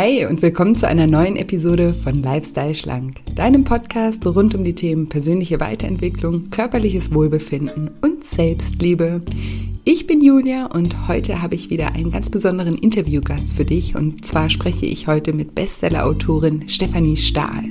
Hi und willkommen zu einer neuen Episode von Lifestyle Schlank, deinem Podcast rund um die Themen persönliche Weiterentwicklung, körperliches Wohlbefinden und Selbstliebe. Ich bin Julia und heute habe ich wieder einen ganz besonderen Interviewgast für dich und zwar spreche ich heute mit Bestsellerautorin Stefanie Stahl.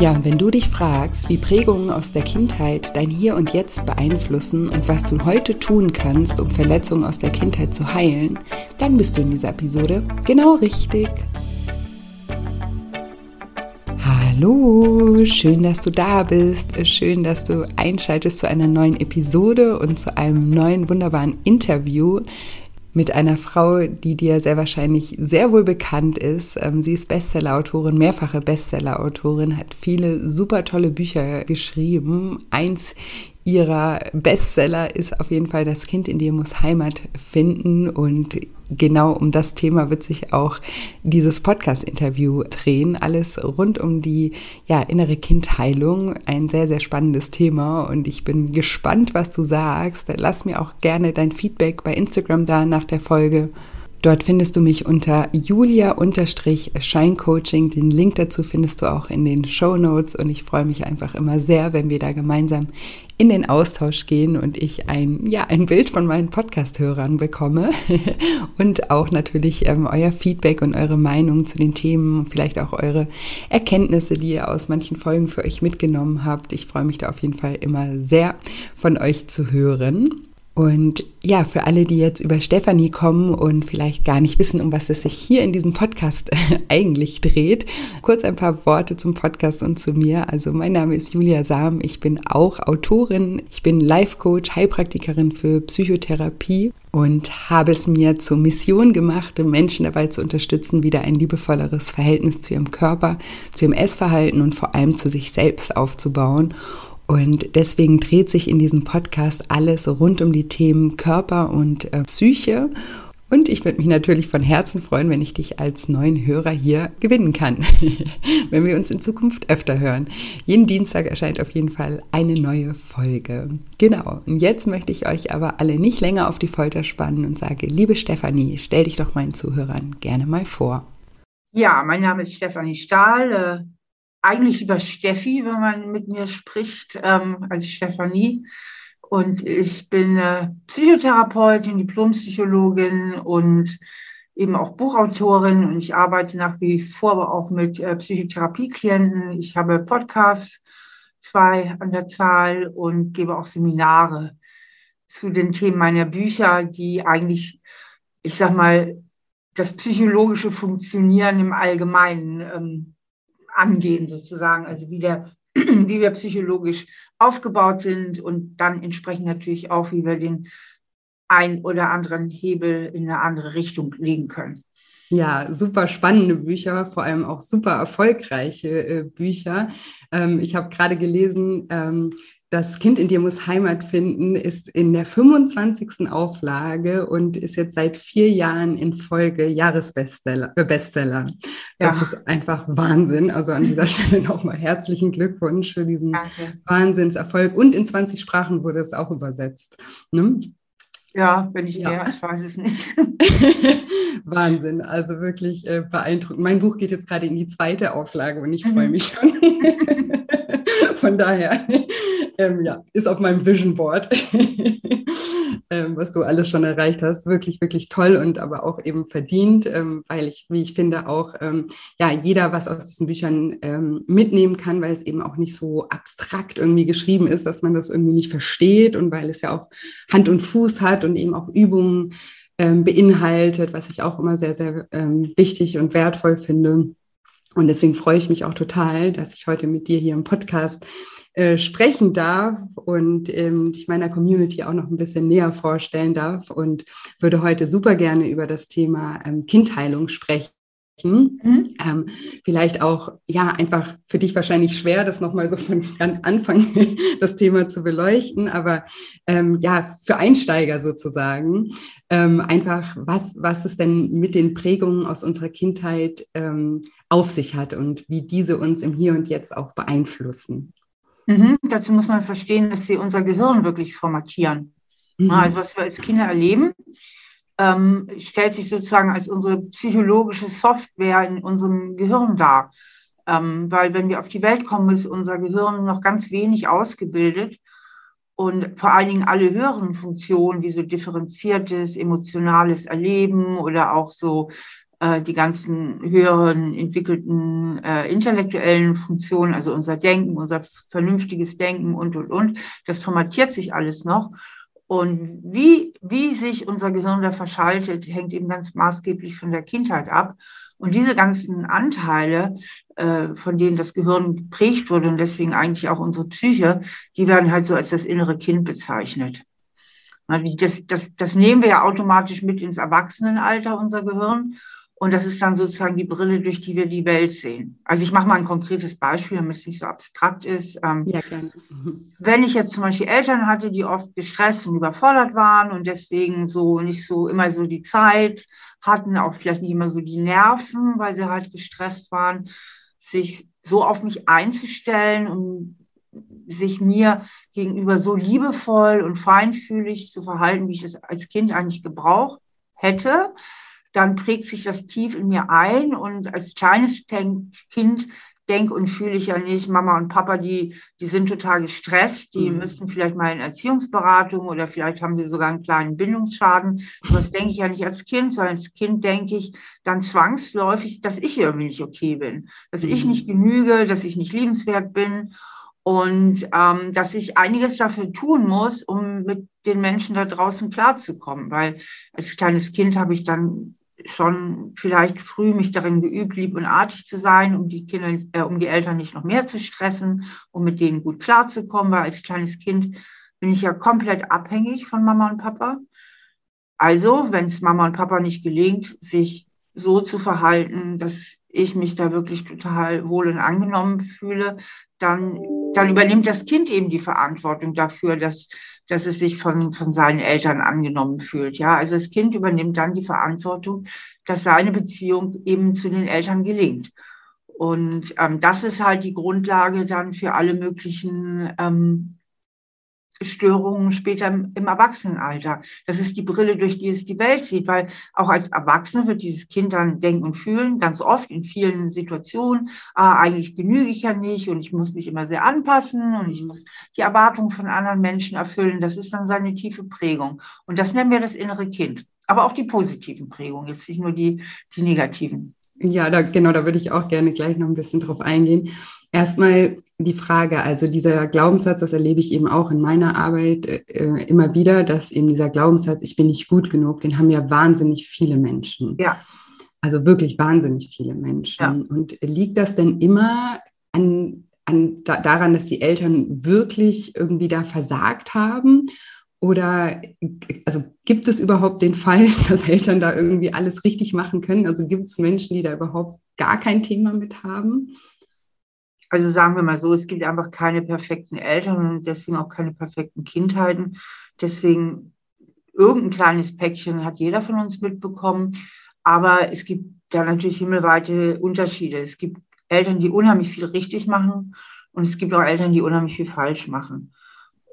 Ja, wenn du dich fragst, wie Prägungen aus der Kindheit dein Hier und Jetzt beeinflussen und was du heute tun kannst, um Verletzungen aus der Kindheit zu heilen, dann bist du in dieser Episode genau richtig. Hallo, schön, dass du da bist. Schön, dass du einschaltest zu einer neuen Episode und zu einem neuen wunderbaren Interview mit einer Frau, die dir sehr wahrscheinlich sehr wohl bekannt ist. Ähm, sie ist Bestsellerautorin, mehrfache Bestsellerautorin, hat viele super tolle Bücher geschrieben. Eins ihrer Bestseller ist auf jeden Fall Das Kind in dir muss Heimat finden und genau um das Thema wird sich auch dieses Podcast-Interview drehen. Alles rund um die ja, innere Kindheilung. Ein sehr, sehr spannendes Thema und ich bin gespannt, was du sagst. Lass mir auch gerne dein Feedback bei Instagram da nach der Folge. Dort findest du mich unter julia-scheincoaching. Den Link dazu findest du auch in den Show Notes und ich freue mich einfach immer sehr, wenn wir da gemeinsam in den Austausch gehen und ich ein, ja, ein Bild von meinen Podcast-Hörern bekomme und auch natürlich ähm, euer Feedback und eure Meinung zu den Themen, vielleicht auch eure Erkenntnisse, die ihr aus manchen Folgen für euch mitgenommen habt. Ich freue mich da auf jeden Fall immer sehr von euch zu hören. Und ja, für alle, die jetzt über Stefanie kommen und vielleicht gar nicht wissen, um was es sich hier in diesem Podcast eigentlich dreht, kurz ein paar Worte zum Podcast und zu mir. Also mein Name ist Julia Sam, ich bin auch Autorin, ich bin Life Coach, Heilpraktikerin für Psychotherapie und habe es mir zur Mission gemacht, Menschen dabei zu unterstützen, wieder ein liebevolleres Verhältnis zu ihrem Körper, zu ihrem Essverhalten und vor allem zu sich selbst aufzubauen. Und deswegen dreht sich in diesem Podcast alles rund um die Themen Körper und äh, Psyche. Und ich würde mich natürlich von Herzen freuen, wenn ich dich als neuen Hörer hier gewinnen kann, wenn wir uns in Zukunft öfter hören. Jeden Dienstag erscheint auf jeden Fall eine neue Folge. Genau. Und jetzt möchte ich euch aber alle nicht länger auf die Folter spannen und sage, liebe Stefanie, stell dich doch meinen Zuhörern gerne mal vor. Ja, mein Name ist Stefanie Stahl. Eigentlich lieber Steffi, wenn man mit mir spricht, ähm, als Stefanie. Und ich bin äh, Psychotherapeutin, Diplompsychologin und eben auch Buchautorin. Und ich arbeite nach wie vor aber auch mit äh, Psychotherapieklienten. Ich habe Podcasts, zwei an der Zahl und gebe auch Seminare zu den Themen meiner Bücher, die eigentlich, ich sag mal, das psychologische Funktionieren im Allgemeinen ähm, angehen sozusagen, also wie, der, wie wir psychologisch aufgebaut sind und dann entsprechend natürlich auch, wie wir den ein oder anderen Hebel in eine andere Richtung legen können. Ja, super spannende Bücher, vor allem auch super erfolgreiche äh, Bücher. Ähm, ich habe gerade gelesen, ähm, das Kind in dir muss Heimat finden, ist in der 25. Auflage und ist jetzt seit vier Jahren in Folge Jahresbestseller. Äh Bestseller. Ja. Das ist einfach Wahnsinn. Also an dieser Stelle nochmal herzlichen Glückwunsch für diesen Danke. Wahnsinnserfolg. Und in 20 Sprachen wurde es auch übersetzt. Ne? Ja, wenn ich ja. eher, ich weiß es nicht. Wahnsinn, also wirklich äh, beeindruckend. Mein Buch geht jetzt gerade in die zweite Auflage und ich mhm. freue mich schon. Von daher ähm, ja, ist auf meinem Vision Board, ähm, was du alles schon erreicht hast. Wirklich, wirklich toll und aber auch eben verdient, ähm, weil ich, wie ich finde, auch ähm, ja, jeder was aus diesen Büchern ähm, mitnehmen kann, weil es eben auch nicht so abstrakt irgendwie geschrieben ist, dass man das irgendwie nicht versteht und weil es ja auch Hand und Fuß hat und eben auch Übungen ähm, beinhaltet, was ich auch immer sehr, sehr wichtig und wertvoll finde. Und deswegen freue ich mich auch total, dass ich heute mit dir hier im Podcast äh, sprechen darf und ähm, ich meiner Community auch noch ein bisschen näher vorstellen darf und würde heute super gerne über das Thema ähm, Kindheilung sprechen Mhm. Ähm, vielleicht auch, ja, einfach für dich wahrscheinlich schwer, das nochmal so von ganz Anfang das Thema zu beleuchten, aber ähm, ja, für Einsteiger sozusagen, ähm, einfach, was, was es denn mit den Prägungen aus unserer Kindheit ähm, auf sich hat und wie diese uns im Hier und Jetzt auch beeinflussen. Mhm. Dazu muss man verstehen, dass sie unser Gehirn wirklich formatieren. Mhm. Also was wir als Kinder erleben, ähm, stellt sich sozusagen als unsere psychologische Software in unserem Gehirn dar. Ähm, weil wenn wir auf die Welt kommen, ist unser Gehirn noch ganz wenig ausgebildet. Und vor allen Dingen alle höheren Funktionen, wie so differenziertes, emotionales Erleben oder auch so äh, die ganzen höheren entwickelten äh, intellektuellen Funktionen, also unser Denken, unser vernünftiges Denken und, und, und, das formatiert sich alles noch. Und wie, wie sich unser Gehirn da verschaltet, hängt eben ganz maßgeblich von der Kindheit ab. Und diese ganzen Anteile, äh, von denen das Gehirn geprägt wurde und deswegen eigentlich auch unsere Psyche, die werden halt so als das innere Kind bezeichnet. Das, das, das nehmen wir ja automatisch mit ins Erwachsenenalter, unser Gehirn. Und das ist dann sozusagen die Brille, durch die wir die Welt sehen. Also ich mache mal ein konkretes Beispiel, damit es nicht so abstrakt ist. Ähm, ja, gerne. Wenn ich jetzt zum Beispiel Eltern hatte, die oft gestresst und überfordert waren und deswegen so nicht so immer so die Zeit hatten, auch vielleicht nicht immer so die Nerven, weil sie halt gestresst waren, sich so auf mich einzustellen und sich mir gegenüber so liebevoll und feinfühlig zu verhalten, wie ich das als Kind eigentlich gebraucht hätte, dann prägt sich das tief in mir ein und als kleines Kind denke und fühle ich ja nicht, Mama und Papa, die, die sind total gestresst, die mhm. müssten vielleicht mal in Erziehungsberatung oder vielleicht haben sie sogar einen kleinen Bindungsschaden. Das denke ich ja nicht als Kind, sondern als Kind denke ich dann zwangsläufig, dass ich irgendwie nicht okay bin, dass mhm. ich nicht genüge, dass ich nicht liebenswert bin und ähm, dass ich einiges dafür tun muss, um mit den Menschen da draußen klarzukommen, weil als kleines Kind habe ich dann schon vielleicht früh mich darin geübt, lieb und artig zu sein, um die Kinder, äh, um die Eltern nicht noch mehr zu stressen, um mit denen gut klarzukommen, weil als kleines Kind bin ich ja komplett abhängig von Mama und Papa. Also, wenn es Mama und Papa nicht gelingt, sich so zu verhalten, dass ich mich da wirklich total wohl und angenommen fühle, dann, dann übernimmt das Kind eben die Verantwortung dafür, dass dass es sich von, von seinen Eltern angenommen fühlt. Ja, also das Kind übernimmt dann die Verantwortung, dass seine Beziehung eben zu den Eltern gelingt. Und ähm, das ist halt die Grundlage dann für alle möglichen ähm, Störungen später im, Erwachsenenalter. Das ist die Brille, durch die es die Welt sieht, weil auch als Erwachsene wird dieses Kind dann denken und fühlen, ganz oft in vielen Situationen, ah, eigentlich genüge ich ja nicht und ich muss mich immer sehr anpassen und ich muss die Erwartungen von anderen Menschen erfüllen. Das ist dann seine tiefe Prägung. Und das nennen wir das innere Kind. Aber auch die positiven Prägungen, jetzt nicht nur die, die negativen. Ja, da, genau, da würde ich auch gerne gleich noch ein bisschen drauf eingehen. Erstmal die Frage, also dieser Glaubenssatz, das erlebe ich eben auch in meiner Arbeit äh, immer wieder, dass eben dieser Glaubenssatz, ich bin nicht gut genug, den haben ja wahnsinnig viele Menschen. Ja. Also wirklich wahnsinnig viele Menschen. Ja. Und liegt das denn immer an, an, da, daran, dass die Eltern wirklich irgendwie da versagt haben? Oder also gibt es überhaupt den Fall, dass Eltern da irgendwie alles richtig machen können? Also gibt es Menschen, die da überhaupt gar kein Thema mit haben? Also sagen wir mal so, es gibt einfach keine perfekten Eltern und deswegen auch keine perfekten Kindheiten. Deswegen irgendein kleines Päckchen hat jeder von uns mitbekommen. Aber es gibt da natürlich himmelweite Unterschiede. Es gibt Eltern, die unheimlich viel richtig machen und es gibt auch Eltern, die unheimlich viel falsch machen.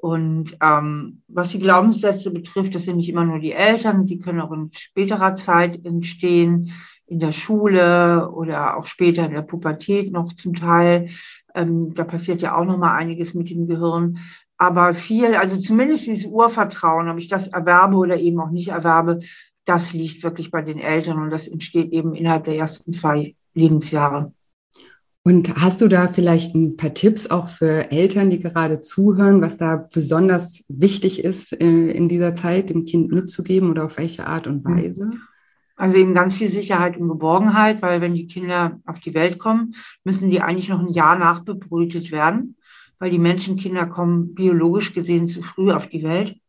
Und ähm, was die Glaubenssätze betrifft, das sind nicht immer nur die Eltern, die können auch in späterer Zeit entstehen in der Schule oder auch später in der Pubertät noch zum Teil. Ähm, da passiert ja auch noch mal einiges mit dem Gehirn. Aber viel, also zumindest dieses Urvertrauen, ob ich das erwerbe oder eben auch nicht erwerbe, das liegt wirklich bei den Eltern und das entsteht eben innerhalb der ersten zwei Lebensjahre. Und hast du da vielleicht ein paar Tipps auch für Eltern, die gerade zuhören, was da besonders wichtig ist, äh, in dieser Zeit dem Kind mitzugeben oder auf welche Art und mhm. Also eben ganz viel Sicherheit und Geborgenheit, weil wenn die Kinder auf die Welt kommen, müssen die eigentlich noch ein Jahr nachbebrütet werden, weil die Menschenkinder kommen biologisch gesehen zu früh auf die Welt.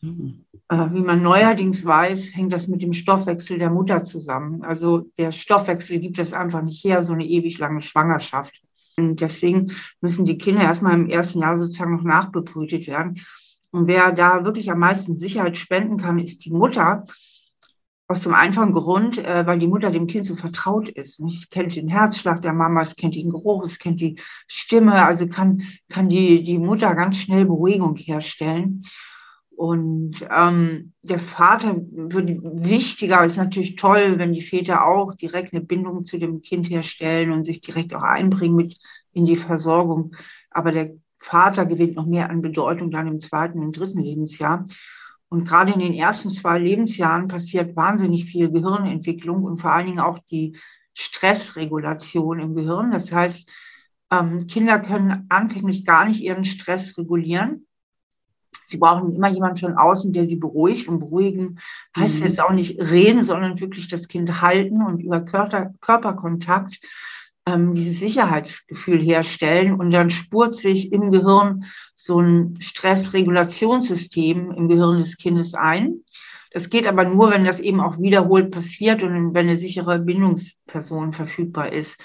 Mhm. Äh, wie man neuerdings weiß, hängt das mit dem Stoffwechsel der Mutter zusammen. Also der Stoffwechsel gibt es einfach nicht her, so eine ewig lange Schwangerschaft. Und deswegen müssen die Kinder erstmal im ersten Jahr sozusagen noch nachbebrütet werden. Und wer da wirklich am meisten Sicherheit spenden kann, ist die Mutter. Aus dem einfachen Grund, äh, weil die Mutter dem Kind so vertraut ist. Es kennt den Herzschlag der Mama, es kennt den Geruch, es kennt die Stimme, also kann, kann die, die Mutter ganz schnell Beruhigung herstellen. Und ähm, der Vater wird wichtiger, ist natürlich toll, wenn die Väter auch direkt eine Bindung zu dem Kind herstellen und sich direkt auch einbringen mit in die Versorgung. Aber der Vater gewinnt noch mehr an Bedeutung dann im zweiten und dritten Lebensjahr. Und gerade in den ersten zwei Lebensjahren passiert wahnsinnig viel Gehirnentwicklung und vor allen Dingen auch die Stressregulation im Gehirn. Das heißt, ähm, Kinder können anfänglich gar nicht ihren Stress regulieren Sie brauchen immer jemanden von außen, der sie beruhigt. Und beruhigen heißt mhm. jetzt auch nicht reden, sondern wirklich das Kind halten und über Körper, Körperkontakt ähm, dieses Sicherheitsgefühl herstellen. Und dann spurt sich im Gehirn so ein Stressregulationssystem im Gehirn des Kindes ein. Das geht aber nur, wenn das eben auch wiederholt passiert und wenn eine sichere Bindungsperson verfügbar ist.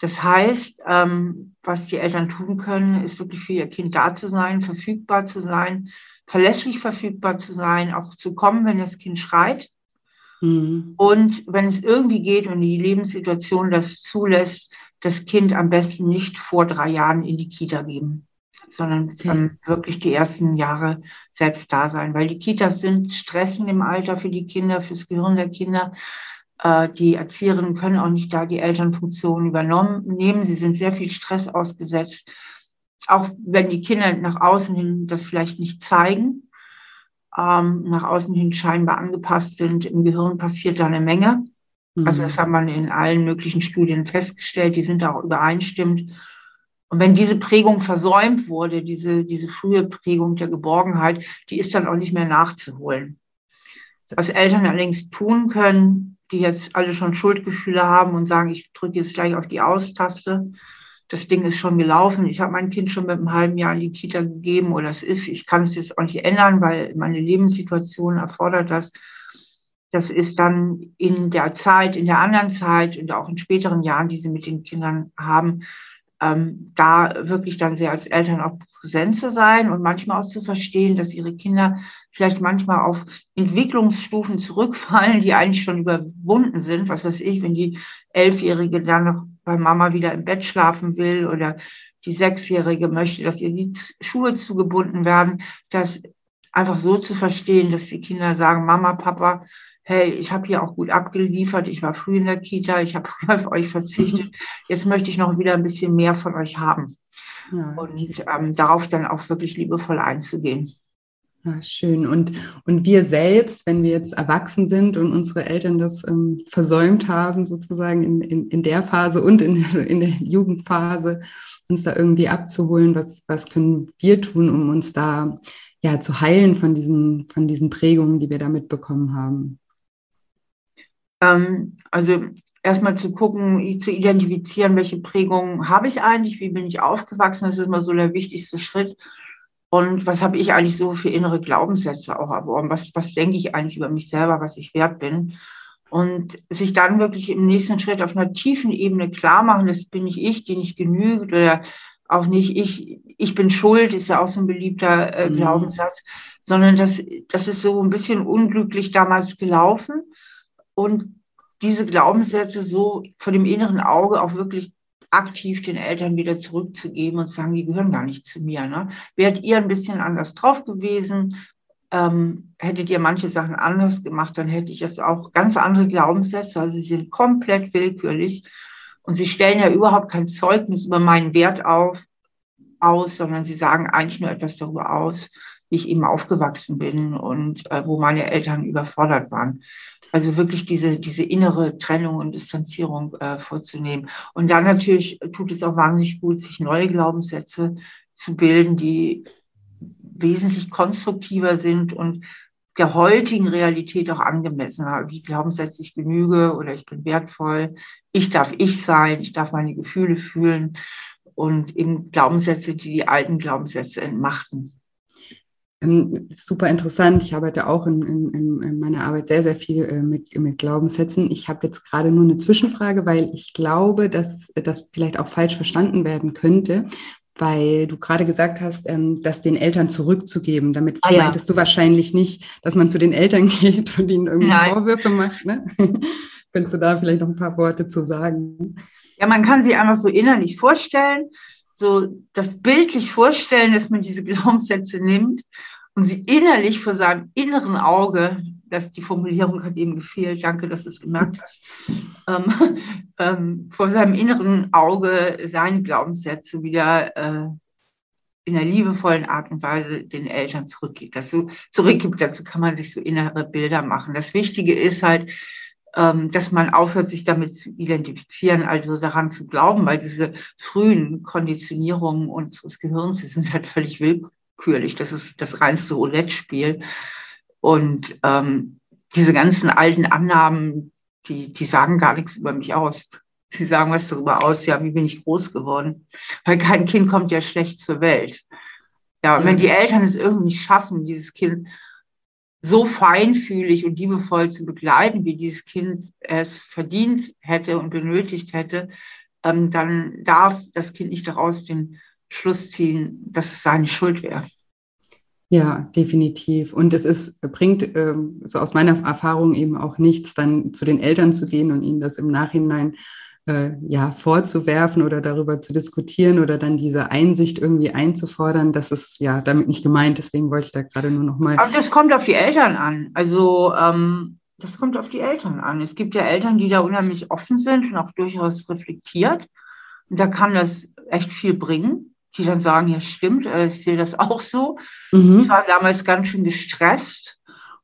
Das heißt, ähm, was die Eltern tun können, ist wirklich für ihr Kind da zu sein, verfügbar zu sein, verlässlich verfügbar zu sein, auch zu kommen, wenn das Kind schreit. Mhm. Und wenn es irgendwie geht und die Lebenssituation das zulässt, das Kind am besten nicht vor drei Jahren in die Kita geben, sondern okay. ähm, wirklich die ersten Jahre selbst da sein, weil die Kitas sind stressen im Alter für die Kinder, fürs Gehirn der Kinder. Äh, die Erzieherinnen können auch nicht da die Elternfunktion übernehmen. Sie sind sehr viel Stress ausgesetzt. Auch wenn die Kinder nach außen hin das vielleicht nicht zeigen, ähm, nach außen hin scheinbar angepasst sind, im Gehirn passiert da eine Menge. Mhm. Also das hat man in allen möglichen Studien festgestellt, die sind auch übereinstimmend. Und wenn diese Prägung versäumt wurde, diese, diese frühe Prägung der Geborgenheit, die ist dann auch nicht mehr nachzuholen. Was Eltern allerdings tun können, die jetzt alle schon Schuldgefühle haben und sagen, ich drücke jetzt gleich auf die Aus-Taste. Das Ding ist schon gelaufen. Ich habe mein Kind schon mit einem halben Jahr in die Kita gegeben oder es ist. Ich kann es jetzt auch nicht ändern, weil meine Lebenssituation erfordert das. Das ist dann in der Zeit, in der anderen Zeit und auch in späteren Jahren, die sie mit den Kindern haben, ähm, da wirklich dann sehr als Eltern auch präsent zu sein und manchmal auch zu verstehen, dass ihre Kinder vielleicht manchmal auf Entwicklungsstufen zurückfallen, die eigentlich schon überwunden sind. Was weiß ich, wenn die Elfjährige dann noch bei Mama wieder im Bett schlafen will oder die Sechsjährige möchte, dass ihr die Schuhe zugebunden werden, das einfach so zu verstehen, dass die Kinder sagen, Mama, Papa, hey, ich habe hier auch gut abgeliefert, ich war früh in der Kita, ich habe früh auf euch verzichtet, jetzt möchte ich noch wieder ein bisschen mehr von euch haben. Ja. Und ähm, darauf dann auch wirklich liebevoll einzugehen. Ja, schön. Und, und wir selbst, wenn wir jetzt erwachsen sind und unsere Eltern das ähm, versäumt haben, sozusagen in, in, in der Phase und in, in der Jugendphase, uns da irgendwie abzuholen, was, was können wir tun, um uns da ja zu heilen von diesen, von diesen Prägungen, die wir da mitbekommen haben? Ähm, also erstmal zu gucken, zu identifizieren, welche Prägungen habe ich eigentlich, wie bin ich aufgewachsen, das ist immer so der wichtigste Schritt. Und was habe ich eigentlich so für innere Glaubenssätze auch erworben? Was, was denke ich eigentlich über mich selber, was ich wert bin? Und sich dann wirklich im nächsten Schritt auf einer tiefen Ebene klar machen, das bin nicht ich, die nicht genügt oder auch nicht ich, ich bin schuld, ist ja auch so ein beliebter äh, mhm. Glaubenssatz, sondern das, das ist so ein bisschen unglücklich damals gelaufen und diese Glaubenssätze so vor dem inneren Auge auch wirklich aktiv den Eltern wieder zurückzugeben und sagen, die gehören gar nicht zu mir. Ne? Wärt ihr ein bisschen anders drauf gewesen, ähm, hättet ihr manche Sachen anders gemacht, dann hätte ich jetzt auch ganz andere Glaubenssätze. Also sie sind komplett willkürlich und sie stellen ja überhaupt kein Zeugnis über meinen Wert auf, aus, sondern sie sagen eigentlich nur etwas darüber aus, wie ich eben aufgewachsen bin und äh, wo meine Eltern überfordert waren. Also wirklich diese, diese innere Trennung und Distanzierung äh, vorzunehmen. Und dann natürlich tut es auch wahnsinnig gut, sich neue Glaubenssätze zu bilden, die wesentlich konstruktiver sind und der heutigen Realität auch angemessen, wie Glaubenssätze ich genüge oder ich bin wertvoll, ich darf ich sein, ich darf meine Gefühle fühlen und eben Glaubenssätze, die die alten Glaubenssätze entmachten super interessant. Ich arbeite auch in, in, in meiner Arbeit sehr, sehr viel äh, mit, mit Glaubenssätzen. Ich habe jetzt gerade nur eine Zwischenfrage, weil ich glaube, dass das vielleicht auch falsch verstanden werden könnte, weil du gerade gesagt hast, ähm, das den Eltern zurückzugeben. Damit ah, ja. meintest du wahrscheinlich nicht, dass man zu den Eltern geht und ihnen irgendwie Nein. Vorwürfe macht. Ne? Könntest du da vielleicht noch ein paar Worte zu sagen? Ja, man kann sich einfach so innerlich vorstellen, so das bildlich vorstellen, dass man diese Glaubenssätze nimmt und sie innerlich vor seinem inneren Auge, dass die Formulierung hat eben gefehlt, danke, dass du es gemerkt hast, ähm, ähm, vor seinem inneren Auge seine Glaubenssätze wieder äh, in einer liebevollen Art und Weise den Eltern zurückgibt. Dazu, zurückgibt. Dazu kann man sich so innere Bilder machen. Das Wichtige ist halt, ähm, dass man aufhört, sich damit zu identifizieren, also daran zu glauben, weil diese frühen Konditionierungen unseres Gehirns, die sind halt völlig willkürlich. Das ist das reinste Roulette-Spiel. Und ähm, diese ganzen alten Annahmen, die, die sagen gar nichts über mich aus. Sie sagen was darüber aus, ja, wie bin ich groß geworden? Weil kein Kind kommt ja schlecht zur Welt. Ja, und wenn die Eltern es irgendwie nicht schaffen, dieses Kind so feinfühlig und liebevoll zu begleiten, wie dieses Kind es verdient hätte und benötigt hätte, ähm, dann darf das Kind nicht daraus den Schluss ziehen, dass es seine Schuld wäre. Ja, definitiv. Und es ist, bringt ähm, so aus meiner Erfahrung eben auch nichts, dann zu den Eltern zu gehen und ihnen das im Nachhinein äh, ja, vorzuwerfen oder darüber zu diskutieren oder dann diese Einsicht irgendwie einzufordern, das ist ja damit nicht gemeint. Deswegen wollte ich da gerade nur noch mal. Aber das kommt auf die Eltern an. Also ähm, das kommt auf die Eltern an. Es gibt ja Eltern, die da unheimlich offen sind und auch durchaus reflektiert. Und da kann das echt viel bringen, die dann sagen, ja stimmt, äh, ich sehe das auch so. Mhm. Ich war damals ganz schön gestresst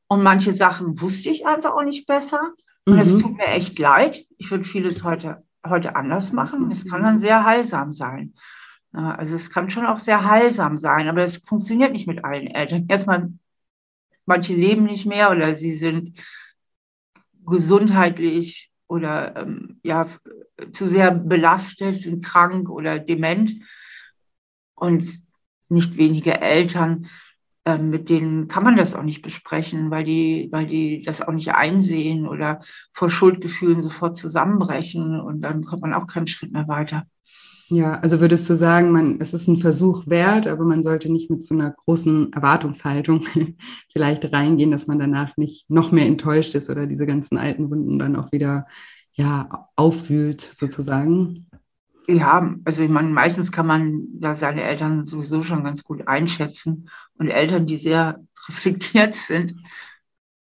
und manche Sachen wusste ich einfach auch nicht besser. Und es mhm. tut mir echt leid. Ich würde vieles heute heute anders machen. Es kann dann sehr heilsam sein. Also es kann schon auch sehr heilsam sein, aber es funktioniert nicht mit allen Eltern. Erstmal, manche leben nicht mehr oder sie sind gesundheitlich oder ähm, ja, zu sehr belastet, sind krank oder dement. Und nicht wenige Eltern ähm, mit denen kann man das auch nicht besprechen, weil die, weil die das auch nicht einsehen oder vor Schuldgefühlen sofort zusammenbrechen und dann kommt man auch keinen Schritt mehr weiter. Ja, also würdest du sagen, man, es ist ein Versuch wert, aber man sollte nicht mit so einer großen Erwartungshaltung vielleicht reingehen, dass man danach nicht noch mehr enttäuscht ist oder diese ganzen alten Wunden dann auch wieder ja, aufwühlt, sozusagen? Ja, also ich meine, meistens kann man ja seine Eltern sowieso schon ganz gut einschätzen. Und Eltern, die sehr reflektiert sind,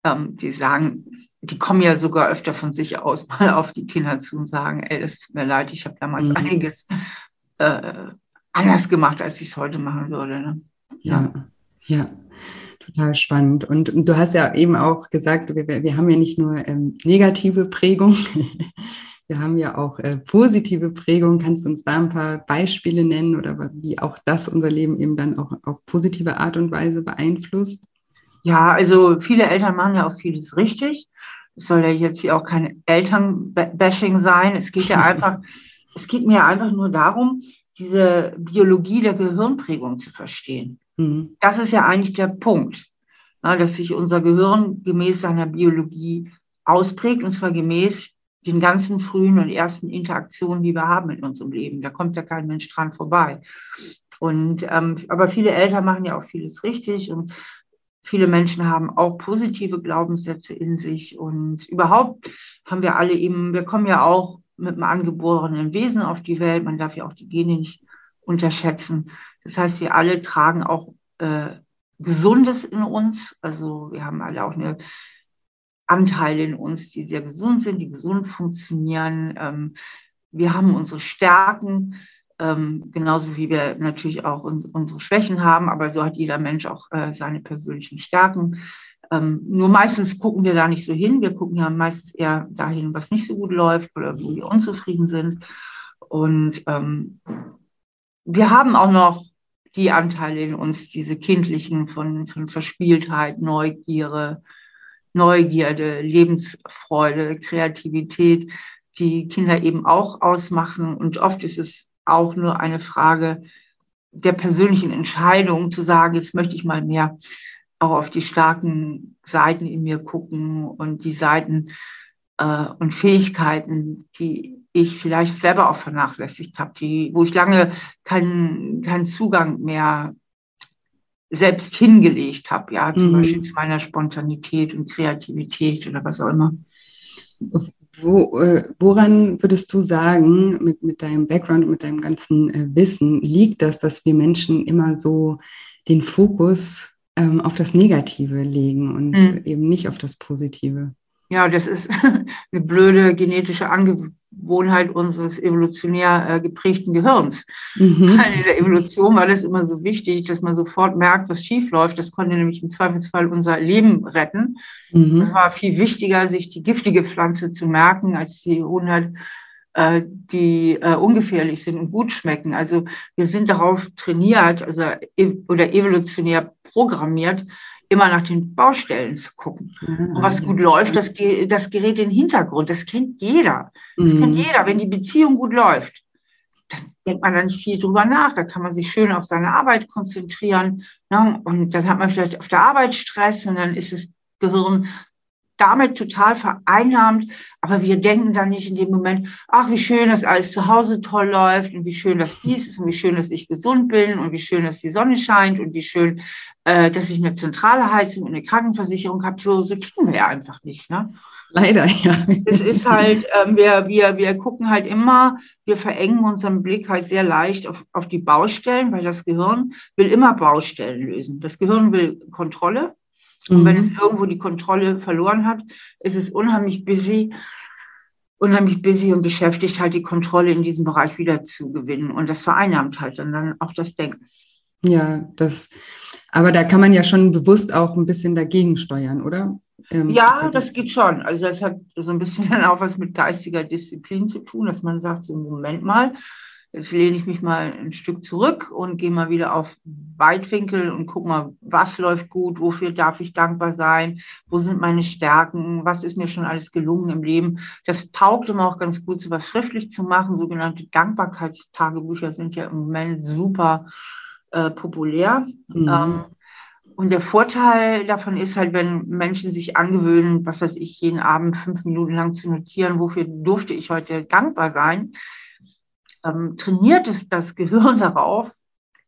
ähm, die sagen, die kommen ja sogar öfter von sich aus mal auf die Kinder zu und sagen, ey, das tut mir leid, ich habe damals mhm. einiges äh, anders gemacht, als ich es heute machen würde. Ne? Ja, ja. Total spannend. Und, und, du hast ja eben auch gesagt, wir, wir haben ja nicht nur ähm, negative Prägung, wir haben ja auch äh, positive Prägung. Kannst du uns da ein paar Beispiele nennen oder wie auch das unser Leben eben dann auch auf positive Art und Weise beeinflusst? Ja, also viele Eltern machen ja auch vieles richtig. Es soll ja jetzt hier auch kein Elternbashing sein. Es geht ja einfach, es geht mir einfach nur darum, diese Biologie der Gehirnprägung zu verstehen. Mhm. Das ist ja eigentlich der Punkt, dass sich unser Gehirn gemäß seiner Biologie ausprägt und zwar gemäß den ganzen frühen und ersten Interaktionen, die wir haben in unserem Leben. Da kommt ja kein Mensch dran vorbei. Und ähm, aber viele Eltern machen ja auch vieles richtig und viele Menschen haben auch positive Glaubenssätze in sich und überhaupt haben wir alle eben, wir kommen ja auch mit einem angeborenen Wesen auf die Welt. Man darf ja auch die Gene nicht unterschätzen. Das heißt, wir alle tragen auch äh, Gesundes in uns. Also wir haben alle auch eine Anteile in uns, die sehr gesund sind, die gesund funktionieren. Ähm, wir haben unsere Stärken, ähm, genauso wie wir natürlich auch unsere Schwächen haben, aber so hat jeder Mensch auch äh, seine persönlichen Stärken. Ähm, nur meistens gucken wir da nicht so hin. Wir gucken ja meistens eher dahin, was nicht so gut läuft oder wo wir unzufrieden sind. Und wir haben auch noch die Anteile in uns, diese kindlichen von, von Verspieltheit, Neugierde, Neugierde, Lebensfreude, Kreativität, die Kinder eben auch ausmachen. Und oft ist es auch nur eine Frage der persönlichen Entscheidung zu sagen, jetzt möchte ich mal mehr auch auf die starken Seiten in mir gucken und die Seiten äh, und Fähigkeiten, die ich vielleicht selber auch vernachlässigt habe, die, wo ich lange keinen keinen Zugang mehr selbst hingelegt habe, ja, zum mhm. Beispiel zu meiner Spontanität und Kreativität oder was auch immer. Wo, äh, woran würdest du sagen, mit, mit deinem Background und mit deinem ganzen äh, Wissen, liegt das, dass wir Menschen immer so den Fokus ähm, auf das Negative legen und mhm. eben nicht auf das Positive? Ja, das ist eine blöde genetische Angewohnheit unseres evolutionär äh, geprägten Gehirns. Mhm. In der Evolution war das immer so wichtig, dass man sofort merkt, was schief läuft. Das konnte nämlich im Zweifelsfall unser Leben retten. Mhm. Es war viel wichtiger, sich die giftige Pflanze zu merken, als die 100 äh, die äh, ungefährlich sind und gut schmecken. Also wir sind darauf trainiert, also oder evolutionär programmiert, immer nach den Baustellen zu gucken. Mhm. Und was gut läuft, das, das gerät in den Hintergrund. Das kennt jeder. Das mhm. kennt jeder. Wenn die Beziehung gut läuft, dann denkt man da nicht viel drüber nach. Da kann man sich schön auf seine Arbeit konzentrieren. Ne? Und dann hat man vielleicht auf der Arbeit Stress und dann ist das Gehirn damit total vereinnahmt, aber wir denken dann nicht in dem Moment, ach, wie schön, dass alles zu Hause toll läuft und wie schön, dass dies ist und wie schön, dass ich gesund bin und wie schön, dass die Sonne scheint und wie schön, äh, dass ich eine zentrale Heizung und eine Krankenversicherung habe. So, so ticken wir ja einfach nicht. Ne? Leider, ja. Es ist halt, ähm, wir, wir, wir gucken halt immer, wir verengen unseren Blick halt sehr leicht auf, auf die Baustellen, weil das Gehirn will immer Baustellen lösen. Das Gehirn will Kontrolle. Und wenn mhm. es irgendwo die Kontrolle verloren hat, ist es unheimlich busy, unheimlich busy und beschäftigt, halt die Kontrolle in diesem Bereich wieder zu gewinnen. Und das vereinnahmt halt dann, dann auch das Denken. Ja, das, aber da kann man ja schon bewusst auch ein bisschen dagegen steuern, oder? Ähm, ja, das geht schon. Also das hat so ein bisschen dann auch was mit geistiger Disziplin zu tun, dass man sagt, so Moment mal, Jetzt lehne ich mich mal ein Stück zurück und gehe mal wieder auf Weitwinkel und gucke mal, was läuft gut, wofür darf ich dankbar sein, wo sind meine Stärken, was ist mir schon alles gelungen im Leben. Das taugt immer auch ganz gut, so was schriftlich zu machen. Sogenannte Dankbarkeitstagebücher sind ja im Moment super äh, populär. Mhm. Ähm, und der Vorteil davon ist halt, wenn Menschen sich angewöhnen, was weiß ich, jeden Abend fünf Minuten lang zu notieren, wofür durfte ich heute dankbar sein, ähm, trainiert es das Gehirn darauf,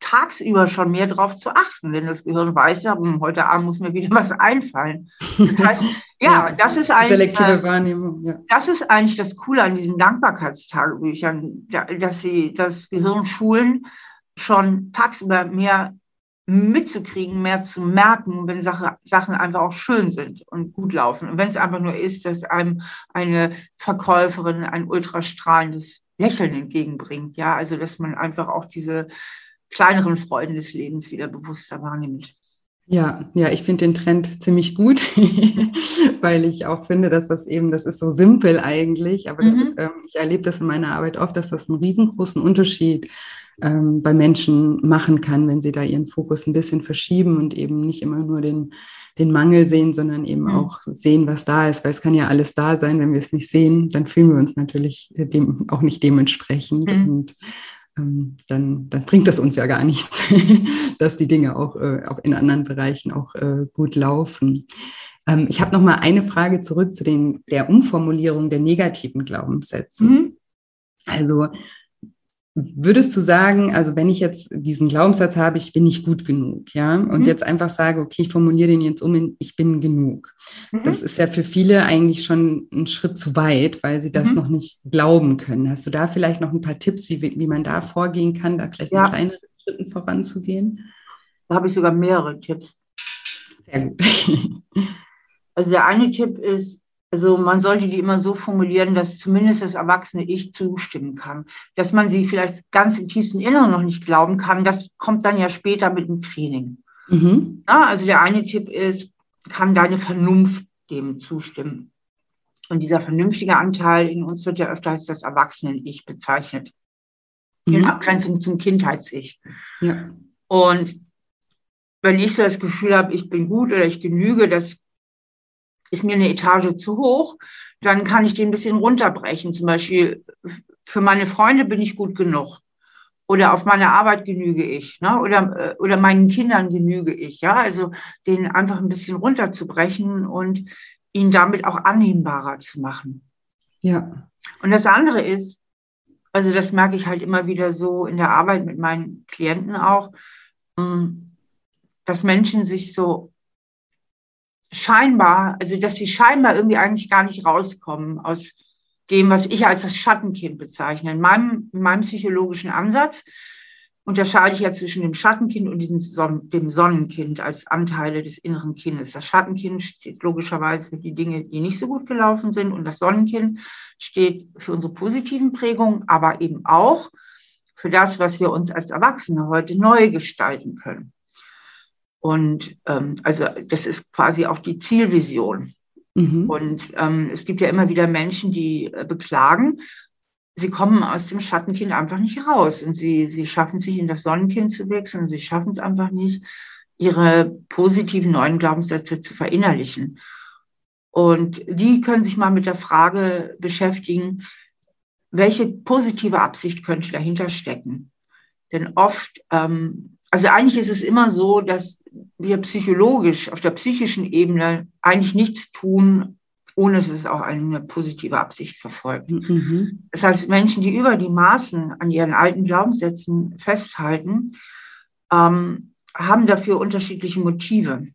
tagsüber schon mehr darauf zu achten, denn das Gehirn weiß ja, hm, heute Abend muss mir wieder was einfallen. Das heißt, ja, das ist eigentlich selektive Wahrnehmung. Ja. Das ist eigentlich das Coole an diesen Dankbarkeitstagebüchern, dass sie das Gehirn schulen, schon tagsüber mehr mitzukriegen, mehr zu merken, wenn Sache, Sachen einfach auch schön sind und gut laufen. Und wenn es einfach nur ist, dass einem eine Verkäuferin ein ultrastrahlendes Lächeln entgegenbringt. Ja, also dass man einfach auch diese kleineren Freuden des Lebens wieder bewusster wahrnimmt. Ja, ja, ich finde den Trend ziemlich gut, weil ich auch finde, dass das eben, das ist so simpel eigentlich, aber das, mhm. ähm, ich erlebe das in meiner Arbeit oft, dass das einen riesengroßen Unterschied ähm, bei Menschen machen kann, wenn sie da ihren Fokus ein bisschen verschieben und eben nicht immer nur den den Mangel sehen, sondern eben mhm. auch sehen, was da ist, weil es kann ja alles da sein. Wenn wir es nicht sehen, dann fühlen wir uns natürlich dem auch nicht dementsprechend. Mhm. Und ähm, dann, dann bringt das uns ja gar nichts, dass die Dinge auch, äh, auch in anderen Bereichen auch äh, gut laufen. Ähm, ich habe noch mal eine Frage zurück zu den, der Umformulierung der negativen Glaubenssätze. Mhm. Also Würdest du sagen, also wenn ich jetzt diesen Glaubenssatz habe, ich bin nicht gut genug, ja, und mhm. jetzt einfach sage, okay, ich formuliere den jetzt um in ich bin genug. Mhm. Das ist ja für viele eigentlich schon ein Schritt zu weit, weil sie das mhm. noch nicht glauben können. Hast du da vielleicht noch ein paar Tipps, wie, wie man da vorgehen kann, da vielleicht ja. in kleineren Schritten voranzugehen? Da habe ich sogar mehrere Tipps. Sehr gut. also der eine Tipp ist, also man sollte die immer so formulieren, dass zumindest das erwachsene Ich zustimmen kann. Dass man sie vielleicht ganz im tiefsten Inneren noch nicht glauben kann, das kommt dann ja später mit dem Training. Mhm. Ja, also der eine Tipp ist, kann deine Vernunft dem zustimmen. Und dieser vernünftige Anteil in uns wird ja öfter als das Erwachsenen-Ich bezeichnet. Mhm. In Abgrenzung zum Kindheits-Ich. Ja. Und wenn ich so das Gefühl habe, ich bin gut oder ich genüge, das ist mir eine Etage zu hoch, dann kann ich den ein bisschen runterbrechen. Zum Beispiel, für meine Freunde bin ich gut genug. oder auf meine Arbeit genüge ich, ne? oder, äh, oder meinen Kindern genüge ich, ja, also den einfach ein bisschen runterzubrechen und ihn damit auch annehmbarer zu machen. Ja. Und das andere ist, also das merke ich halt immer wieder so in der Arbeit mit meinen Klienten auch, hm, dass Menschen sich so scheinbar, also dass sie scheinbar irgendwie eigentlich gar nicht rauskommen aus dem, was ich als das Schattenkind bezeichne. In meinem, in meinem psychologischen Ansatz unterscheide ich ja zwischen dem Schattenkind und diesem dem Sonnenkind als Anteile des inneren Kindes. Das Schattenkind steht logischerweise für die Dinge, die nicht so gut gelaufen sind und das Sonnenkind steht für unsere positiven Prägungen, aber eben auch für das, was wir uns als Erwachsene heute neu gestalten können. Und ähm, also das ist quasi auch die Zielvision. Mhm. Und ähm, es gibt ja immer wieder Menschen, die äh, beklagen, sie kommen aus dem Schattenkind einfach nicht raus und sie, sie schaffen sich in das Sonnenkind zu wechseln. Sie schaffen es einfach nicht, ihre positiven neuen Glaubenssätze zu verinnerlichen. Und die können sich mal mit der Frage beschäftigen, welche positive Absicht könnte dahinter stecken? Denn oft, ähm, also eigentlich ist es immer so, dass wir psychologisch, auf der psychischen Ebene eigentlich nichts tun, ohne dass es auch eine positive Absicht verfolgt. Mhm. Das heißt, Menschen, die über die Maßen an ihren alten Glaubenssätzen festhalten, ähm, haben dafür unterschiedliche Motive.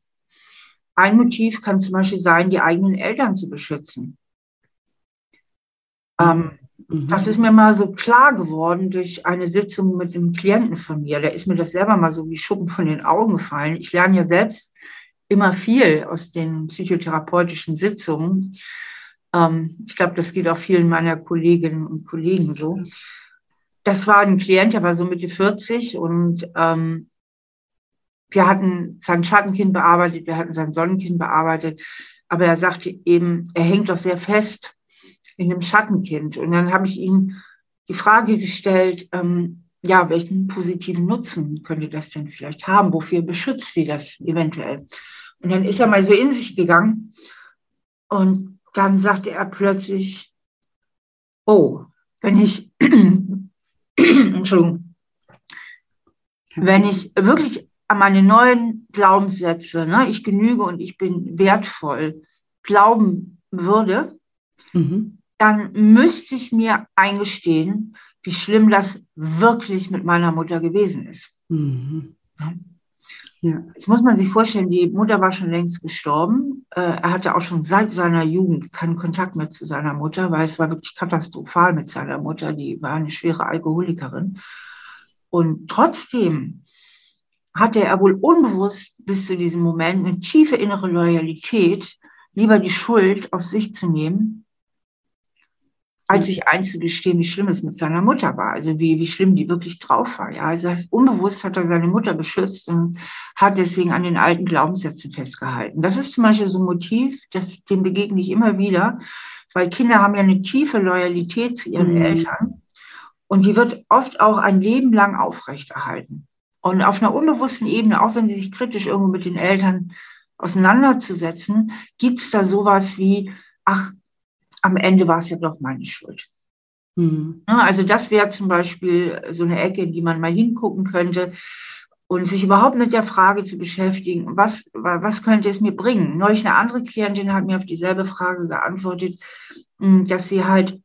Ein Motiv kann zum Beispiel sein, die eigenen Eltern zu beschützen. Ähm, mhm. Das ist mir mal so klar geworden durch eine Sitzung mit einem Klienten von mir. Da ist mir das selber mal so wie Schuppen von den Augen gefallen. Ich lerne ja selbst immer viel aus den psychotherapeutischen Sitzungen. Ähm, ich glaube, das geht auch vielen meiner Kolleginnen und Kollegen so. Das war ein Klient, der war so Mitte 40 und ähm, wir hatten sein Schattenkind bearbeitet, wir hatten sein Sonnenkind bearbeitet, aber er sagte eben, er hängt doch sehr fest in dem Schattenkind. Und dann habe ich ihm die Frage gestellt, ähm, ja, welchen positiven Nutzen könnte das denn vielleicht haben? Wofür beschützt sie das eventuell? Und dann ist er mal so in sich gegangen und dann sagte er plötzlich, oh, wenn ich, Entschuldigung, wenn ich wirklich an meine neuen Glaubenssätze, ne, ich genüge und ich bin wertvoll, glauben würde, mhm. Dann müsste ich mir eingestehen, wie schlimm das wirklich mit meiner Mutter gewesen ist. Mhm. Ja. Jetzt muss man sich vorstellen, die Mutter war schon längst gestorben. Äh, er hatte auch schon seit seiner Jugend keinen Kontakt mehr zu seiner Mutter, weil es war wirklich katastrophal mit seiner Mutter. Die war eine schwere Alkoholikerin. Und trotzdem hatte er wohl unbewusst bis zu diesem Moment eine tiefe innere Loyalität, lieber die Schuld auf sich zu nehmen, als sich einzugestehen, wie schlimm es mit seiner Mutter war, also wie, wie schlimm die wirklich drauf war. Ja, also das unbewusst hat er seine Mutter beschützt und hat deswegen an den alten Glaubenssätzen festgehalten. Das ist zum Beispiel so ein Motiv, das, dem begegne ich immer wieder, weil Kinder haben ja eine tiefe Loyalität zu ihren mhm. Eltern und die wird oft auch ein Leben lang aufrechterhalten. Und auf einer unbewussten Ebene, auch wenn sie sich kritisch irgendwo mit den Eltern auseinanderzusetzen, gibt es da sowas wie, ach, am Ende war es ja doch meine Schuld. Mhm. Also das wäre zum Beispiel so eine Ecke, in die man mal hingucken könnte und sich überhaupt mit der Frage zu beschäftigen, was, was könnte es mir bringen? Neulich eine andere Klientin hat mir auf dieselbe Frage geantwortet, hm, dass sie halt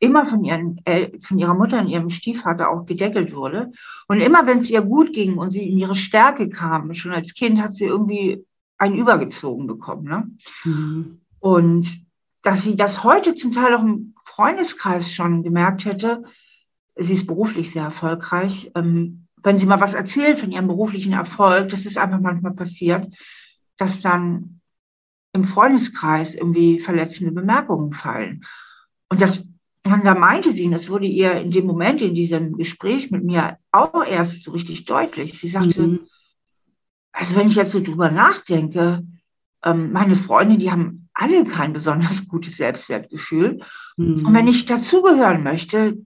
immer von, ihren, von ihrer Mutter und ihrem Stiefvater auch gedeckelt wurde. Und immer wenn es ihr gut ging und sie in ihre Stärke kam, schon als Kind, hat sie irgendwie einen übergezogen bekommen. Ne? Mhm. Und dass sie das heute zum Teil auch im Freundeskreis schon gemerkt hätte. Sie ist beruflich sehr erfolgreich. Ähm, wenn sie mal was erzählt von ihrem beruflichen Erfolg, das ist einfach manchmal passiert, dass dann im Freundeskreis irgendwie verletzende Bemerkungen fallen. Und das, und da meinte sie, und das wurde ihr in dem Moment, in diesem Gespräch mit mir auch erst so richtig deutlich. Sie sagte, mhm. also wenn ich jetzt so drüber nachdenke, ähm, meine Freunde, die haben alle kein besonders gutes Selbstwertgefühl. Mhm. Und wenn ich dazugehören möchte,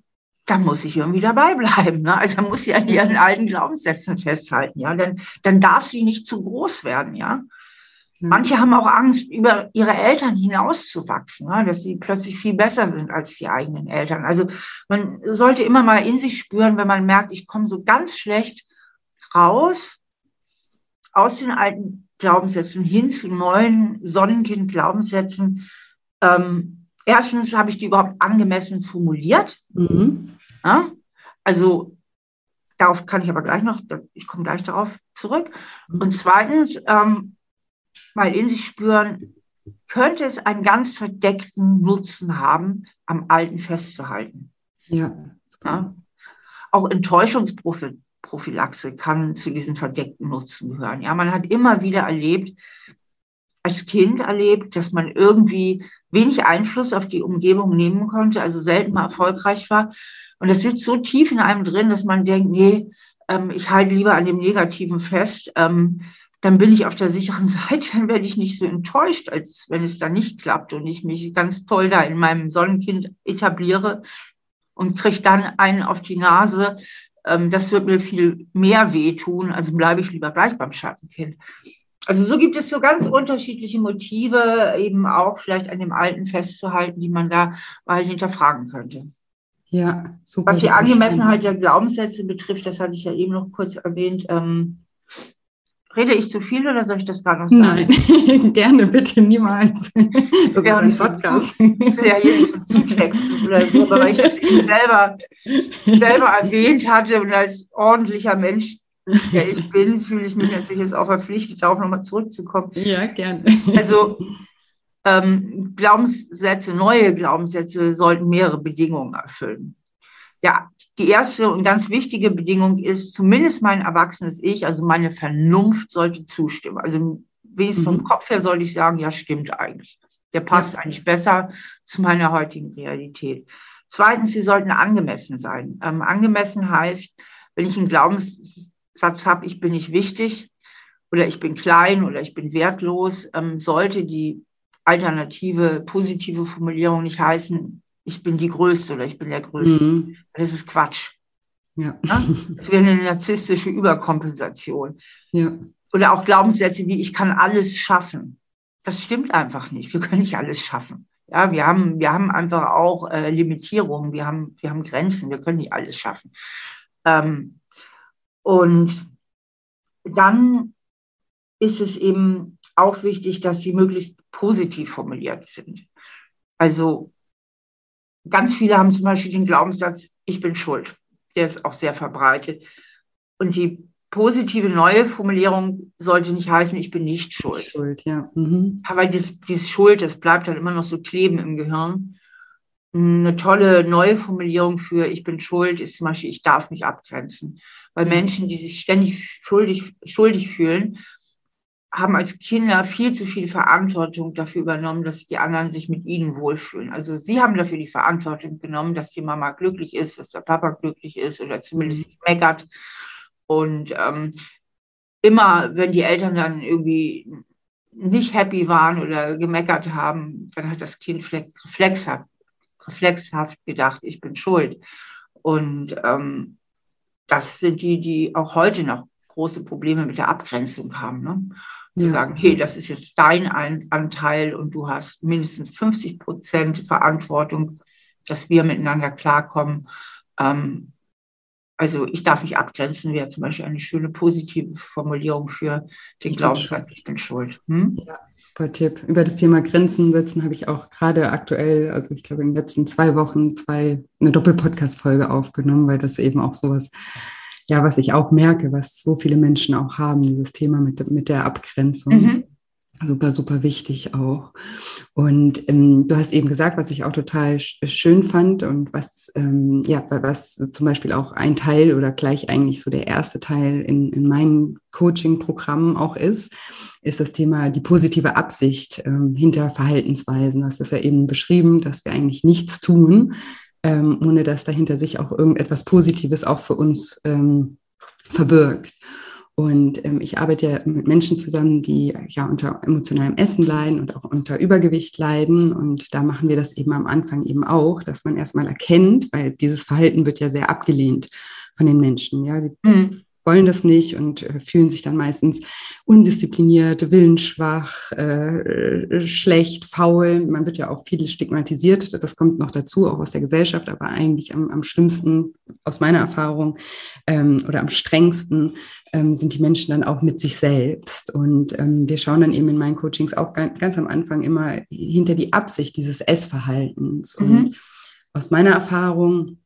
dann muss ich irgendwie dabei bleiben. Ne? Also muss sie an ihren alten Glaubenssätzen festhalten. Ja, dann, dann darf sie nicht zu groß werden. Ja. Manche haben auch Angst, über ihre Eltern hinauszuwachsen, ne? dass sie plötzlich viel besser sind als die eigenen Eltern. Also man sollte immer mal in sich spüren, wenn man merkt, ich komme so ganz schlecht raus aus den alten Glaubenssätzen hin zu neuen Sonnenkind-Glaubenssätzen. Ähm, erstens habe ich die überhaupt angemessen formuliert. Mhm. Ja? Also darauf kann ich aber gleich noch, ich komme gleich darauf zurück. Mhm. Und zweitens, ähm, mal in sich spüren, könnte es einen ganz verdeckten Nutzen haben, am Alten festzuhalten. Ja. ja? Auch Enttäuschungsprophylaxe kann zu diesen verdeckten Nutzen gehören. Ja, man hat immer wieder erlebt, als Kind erlebt, dass man irgendwie wenig Einfluss auf die Umgebung nehmen konnte, also selten mal erfolgreich war. Und das sitzt so tief in einem drin, dass man denkt, nee, ähm, ich halte lieber an dem Negativen fest. Ähm, dann bin ich auf der sicheren Seite, dann werde ich nicht so enttäuscht, als wenn es dann nicht klappt und ich mich ganz toll da in meinem Sonnenkind etabliere und kriege dann einen auf die Nase. Ähm, das wird mir viel mehr wehtun, also bleibe ich lieber gleich beim Schattenkind. Also so gibt es so ganz unterschiedliche Motive, eben auch vielleicht an dem Alten festzuhalten, die man da mal hinterfragen könnte. Ja, super. Was die Angemessenheit der Glaubenssätze betrifft, das hatte ich ja eben noch kurz erwähnt, ähm, Rede ich zu viel oder soll ich das gar noch sagen? Nein, gerne, bitte, niemals. Das ja, ist ein Podcast. Ich will ja hier nicht so zutexten oder so, aber weil ich es eben selber, selber erwähnt hatte und als ordentlicher Mensch, der ich bin, fühle ich mich natürlich jetzt auch verpflichtet, darauf nochmal zurückzukommen. Ja, gerne. Also ähm, Glaubenssätze, neue Glaubenssätze sollten mehrere Bedingungen erfüllen. Ja, die erste und ganz wichtige Bedingung ist, zumindest mein erwachsenes Ich, also meine Vernunft sollte zustimmen. Also wenigstens mhm. vom Kopf her sollte ich sagen, ja, stimmt eigentlich. Der passt ja. eigentlich besser zu meiner heutigen Realität. Zweitens, sie sollten angemessen sein. Ähm, angemessen heißt, wenn ich einen Glaubenssatz habe, ich bin nicht wichtig oder ich bin klein oder ich bin wertlos, ähm, sollte die alternative, positive Formulierung nicht heißen, ich bin die Größte oder ich bin der Größte. Mhm. Das ist Quatsch. Ja. Das wäre eine narzisstische Überkompensation. Ja. Oder auch Glaubenssätze wie, ich kann alles schaffen. Das stimmt einfach nicht. Wir können nicht alles schaffen. Ja, wir haben, wir haben einfach auch äh, Limitierungen, wir haben, wir haben Grenzen, wir können nicht alles schaffen. Ähm, und dann ist es eben auch wichtig, dass sie möglichst positiv formuliert sind. Also Ganz viele haben zum Beispiel den Glaubenssatz, ich bin schuld. Der ist auch sehr verbreitet. Und die positive neue Formulierung sollte nicht heißen, ich bin nicht schuld. Schuld, ja. Mhm. Aber dieses, dieses Schuld, das bleibt dann immer noch so kleben im Gehirn. Eine tolle neue Formulierung für ich bin schuld ist zum Beispiel, ich darf mich abgrenzen. Weil Menschen, die sich ständig schuldig, schuldig fühlen, haben als Kinder viel zu viel Verantwortung dafür übernommen, dass die anderen sich mit ihnen wohlfühlen. Also sie haben dafür die Verantwortung genommen, dass die Mama glücklich ist, dass der Papa glücklich ist oder zumindest nicht meckert. Und ähm, immer, wenn die Eltern dann irgendwie nicht happy waren oder gemeckert haben, dann hat das Kind reflexhaft, reflexhaft gedacht, ich bin schuld. Und ähm, das sind die, die auch heute noch große Probleme mit der Abgrenzung haben. Ne? Zu ja. sagen, hey, das ist jetzt dein Anteil und du hast mindestens 50 Prozent Verantwortung, dass wir miteinander klarkommen. Ähm, also ich darf mich abgrenzen, wäre zum Beispiel eine schöne positive Formulierung für den Glaubenssatz, ich bin schuld. Hm? Ja, super Tipp. Über das Thema Grenzen setzen habe ich auch gerade aktuell, also ich glaube in den letzten zwei Wochen, zwei, eine Doppelpodcast-Folge aufgenommen, weil das eben auch sowas ja, was ich auch merke, was so viele Menschen auch haben, dieses Thema mit, mit der Abgrenzung. Mhm. Super, super wichtig auch. Und ähm, du hast eben gesagt, was ich auch total schön fand und was, ähm, ja, was zum Beispiel auch ein Teil oder gleich eigentlich so der erste Teil in, in meinen Coaching-Programmen auch ist, ist das Thema die positive Absicht ähm, hinter Verhaltensweisen. Du hast es ja eben beschrieben, dass wir eigentlich nichts tun, ähm, ohne dass dahinter sich auch irgendetwas Positives auch für uns ähm, verbirgt. Und ähm, ich arbeite ja mit Menschen zusammen, die ja unter emotionalem Essen leiden und auch unter Übergewicht leiden. Und da machen wir das eben am Anfang eben auch, dass man erstmal erkennt, weil dieses Verhalten wird ja sehr abgelehnt von den Menschen. Ja, sie, mhm. Wollen das nicht und äh, fühlen sich dann meistens undiszipliniert, willensschwach, äh, äh, schlecht, faul. Man wird ja auch viel stigmatisiert. Das kommt noch dazu, auch aus der Gesellschaft, aber eigentlich am, am schlimmsten aus meiner Erfahrung ähm, oder am strengsten ähm, sind die Menschen dann auch mit sich selbst. Und ähm, wir schauen dann eben in meinen Coachings auch ganz, ganz am Anfang immer hinter die Absicht dieses Essverhaltens. Mhm. Und aus meiner Erfahrung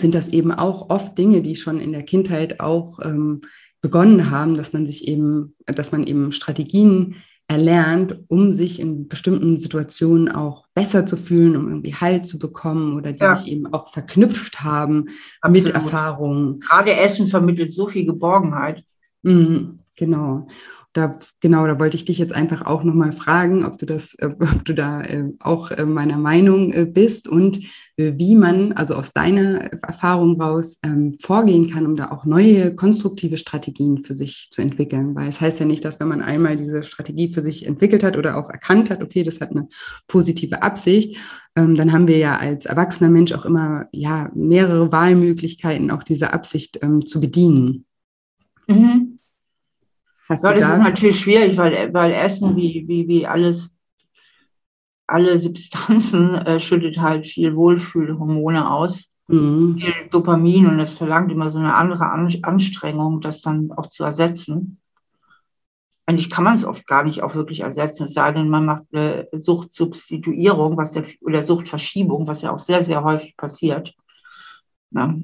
sind das eben auch oft Dinge, die schon in der Kindheit auch ähm, begonnen haben, dass man sich eben, dass man eben Strategien erlernt, um sich in bestimmten Situationen auch besser zu fühlen, um irgendwie Halt zu bekommen oder die ja. sich eben auch verknüpft haben Absolut. mit Erfahrungen. Gerade Essen vermittelt so viel Geborgenheit. Mhm, genau da genau, da wollte ich dich jetzt einfach auch nochmal fragen, ob du das, äh, ob du da äh, auch äh, meiner Meinung bist und wie man also aus deiner Erfahrung raus ähm, vorgehen kann, um da auch neue konstruktive Strategien für sich zu entwickeln. Weil es heißt ja nicht, dass wenn man einmal diese Strategie für sich entwickelt hat oder auch erkannt hat, okay, das hat eine positive Absicht, ähm, dann haben wir ja als erwachsener Mensch auch immer ja mehrere Wahlmöglichkeiten, auch diese Absicht ähm, zu bedienen. Mhm. Hast ja, das, das ist natürlich schwierig, weil, weil Essen wie, wie, wie alles, alle Substanzen äh, schüttet halt viel Wohlfühlhormone aus, mhm. viel Dopamin und es verlangt immer so eine andere Anstrengung, das dann auch zu ersetzen. Eigentlich kann man es oft gar nicht auch wirklich ersetzen, es sei denn, man macht eine Suchtsubstituierung was der, oder Suchtverschiebung, was ja auch sehr, sehr häufig passiert. Ja,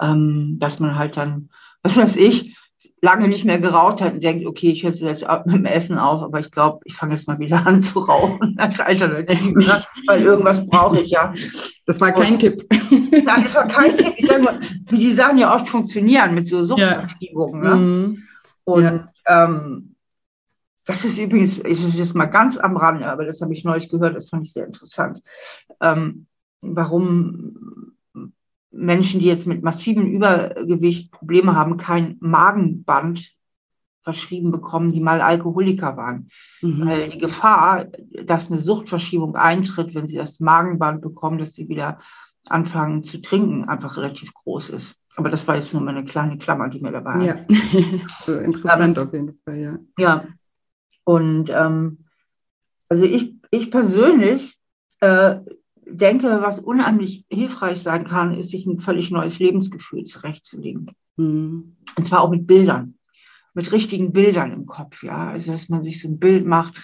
ähm, dass man halt dann, was weiß ich, lange nicht mehr geraucht hat und denkt, okay, ich höre jetzt mit dem Essen auf, aber ich glaube, ich fange jetzt mal wieder an zu rauchen als Alternative, ne? weil irgendwas brauche ich ja. Das war kein und, Tipp. Nein, das war kein Tipp. Ich sage mal, wie die Sachen ja oft funktionieren mit so Suchtverschiebungen. Ja. Ne? Mhm. Und ja. ähm, das ist übrigens, ist es jetzt mal ganz am Rande, aber das habe ich neulich gehört, das fand ich sehr interessant. Ähm, warum Menschen, die jetzt mit massivem Übergewicht Probleme haben, kein Magenband verschrieben bekommen, die mal Alkoholiker waren. Mhm. Weil die Gefahr, dass eine Suchtverschiebung eintritt, wenn sie das Magenband bekommen, dass sie wieder anfangen zu trinken, einfach relativ groß ist. Aber das war jetzt nur mal eine kleine Klammer, die mir dabei Ja, so interessant ähm, auf jeden Fall, ja. Ja, und ähm, also ich, ich persönlich äh, denke, was unheimlich hilfreich sein kann, ist, sich ein völlig neues Lebensgefühl zurechtzulegen. Mhm. Und zwar auch mit Bildern, mit richtigen Bildern im Kopf, ja. Also, dass man sich so ein Bild macht,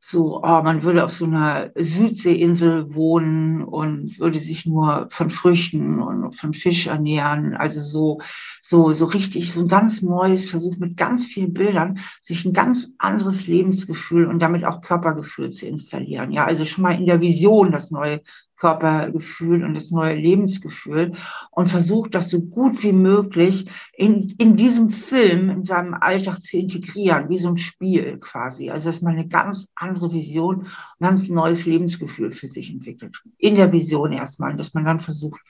so, oh, man würde auf so einer Südseeinsel wohnen und würde sich nur von Früchten und von Fisch ernähren. Also so, so, so richtig, so ein ganz neues Versuch mit ganz vielen Bildern, sich ein ganz anderes Lebensgefühl und damit auch Körpergefühl zu installieren. Ja, also schon mal in der Vision das neue Körpergefühl und das neue Lebensgefühl und versucht, das so gut wie möglich in, in diesem Film, in seinem Alltag zu integrieren, wie so ein Spiel quasi. Also, dass man eine ganz andere Vision, ein ganz neues Lebensgefühl für sich entwickelt. In der Vision erstmal, dass man dann versucht,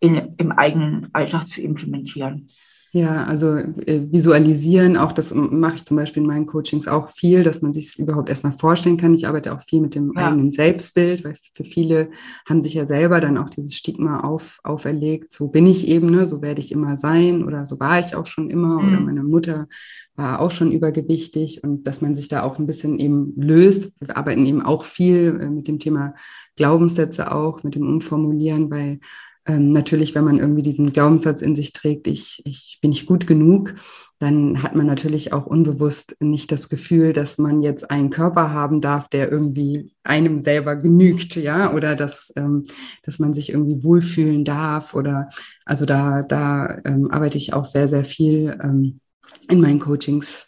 in, im eigenen Alltag zu implementieren. Ja, also äh, visualisieren, auch das mache ich zum Beispiel in meinen Coachings auch viel, dass man sich es überhaupt erstmal vorstellen kann. Ich arbeite auch viel mit dem ja. eigenen Selbstbild, weil für viele haben sich ja selber dann auch dieses Stigma auf, auferlegt, so bin ich eben, ne, so werde ich immer sein oder so war ich auch schon immer mhm. oder meine Mutter war auch schon übergewichtig und dass man sich da auch ein bisschen eben löst. Wir arbeiten eben auch viel äh, mit dem Thema Glaubenssätze auch, mit dem Umformulieren, weil ähm, natürlich, wenn man irgendwie diesen Glaubenssatz in sich trägt, ich, ich bin nicht gut genug, dann hat man natürlich auch unbewusst nicht das Gefühl, dass man jetzt einen Körper haben darf, der irgendwie einem selber genügt, ja, oder dass, ähm, dass man sich irgendwie wohlfühlen darf oder also da, da ähm, arbeite ich auch sehr, sehr viel ähm, in meinen Coachings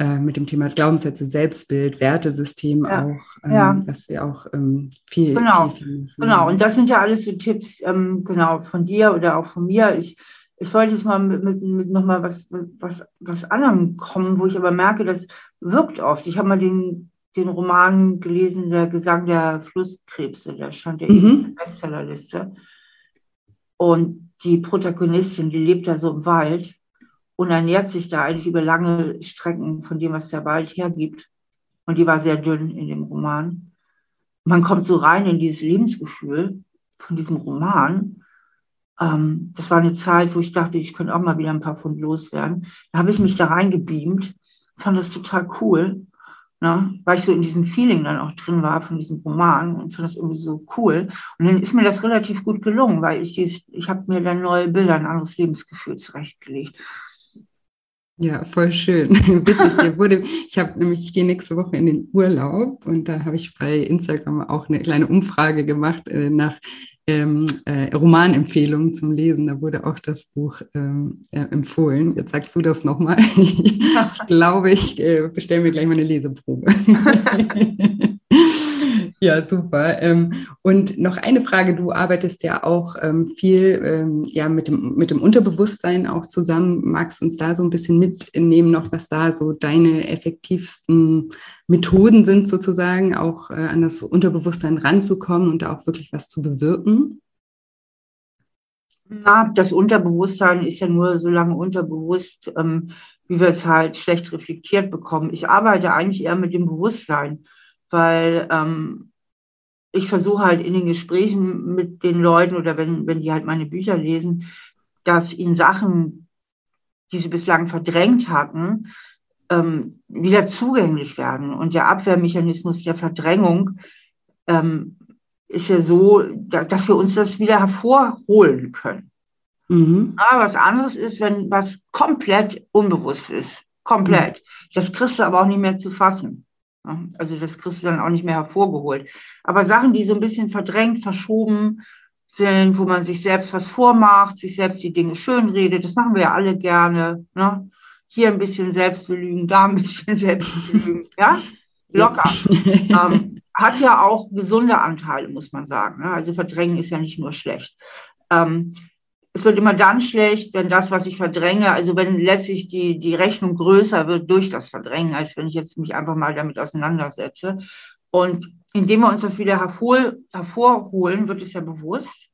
äh, mit dem Thema Glaubenssätze, Selbstbild, Wertesystem ja. auch, ähm, ja. was wir auch ähm, viel, genau. viel, viel Genau, und das sind ja alles so Tipps, ähm, genau, von dir oder auch von mir. Ich, ich wollte jetzt mal mit, mit, mit nochmal was, was, was anderem kommen, wo ich aber merke, das wirkt oft. Ich habe mal den, den Roman gelesen, der Gesang der Flusskrebse, der stand ja mhm. in der Bestsellerliste. Und die Protagonistin, die lebt da so im Wald und ernährt sich da eigentlich über lange Strecken von dem, was der Wald hergibt. Und die war sehr dünn in dem Roman. Man kommt so rein in dieses Lebensgefühl von diesem Roman Ähm, das war eine Zeit, wo ich dachte, ich könnte auch mal wieder ein paar Pfund loswerden. Da habe ich mich da reingebeamt, fand das total cool, ne? weil ich so in diesem Feeling dann auch drin war von diesem Roman und fand das irgendwie so cool. Und dann ist mir das relativ gut gelungen, weil ich dieses, ich habe mir dann neue Bilder, ein anderes Lebensgefühl zurechtgelegt. Ja, voll schön. Witzig, der wurde, ich habe nämlich, ich gehe nächste Woche in den Urlaub und da habe ich bei Instagram auch eine kleine Umfrage gemacht äh, nach ähm, äh, Romanempfehlungen zum Lesen. Da wurde auch das Buch ähm, äh, empfohlen. Jetzt sagst du das nochmal. ich glaube, ich äh, bestelle mir gleich mal eine Leseprobe. Ja, super. Ähm, und noch eine Frage, du arbeitest ja auch ähm, viel ähm, ja, mit, dem, mit dem Unterbewusstsein auch zusammen. Magst du uns da so ein bisschen mitnehmen, noch was da so deine effektivsten Methoden sind, sozusagen, auch äh, an das Unterbewusstsein ranzukommen und da auch wirklich was zu bewirken? Na, das Unterbewusstsein ist ja nur so lange unterbewusst, wie wir es halt schlecht reflektiert bekommen. Ich arbeite eigentlich eher mit dem Bewusstsein weil ähm, ich versuche halt in den Gesprächen mit den Leuten oder wenn, wenn die halt meine Bücher lesen, dass ihnen Sachen, die sie bislang verdrängt hatten, ähm, wieder zugänglich werden. Und der Abwehrmechanismus der Verdrängung ähm, ist ja so, dass wir uns das wieder hervorholen können. Mhm. Aber was anderes ist, wenn was komplett unbewusst ist. Komplett. Mhm. Das kriegst du aber auch nicht mehr zu fassen. Also das kriegst du dann auch nicht mehr hervorgeholt. Aber Sachen, die so ein bisschen verdrängt, verschoben sind, wo man sich selbst was vormacht, sich selbst die Dinge schönredet, das machen wir ja alle gerne. Ne? Hier ein bisschen Selbstbelügen, da ein bisschen Selbstbelügen, ja, locker. ähm, hat ja auch gesunde Anteile, muss man sagen. Ne? Also verdrängen ist ja nicht nur schlecht. Ähm, es wird immer dann schlecht, wenn das, was ich verdränge, also wenn letztlich die, die Rechnung größer wird durch das Verdrängen, als wenn ich jetzt mich einfach mal damit auseinandersetze. Und indem wir uns das wieder hervor, hervorholen, wird es ja bewusst.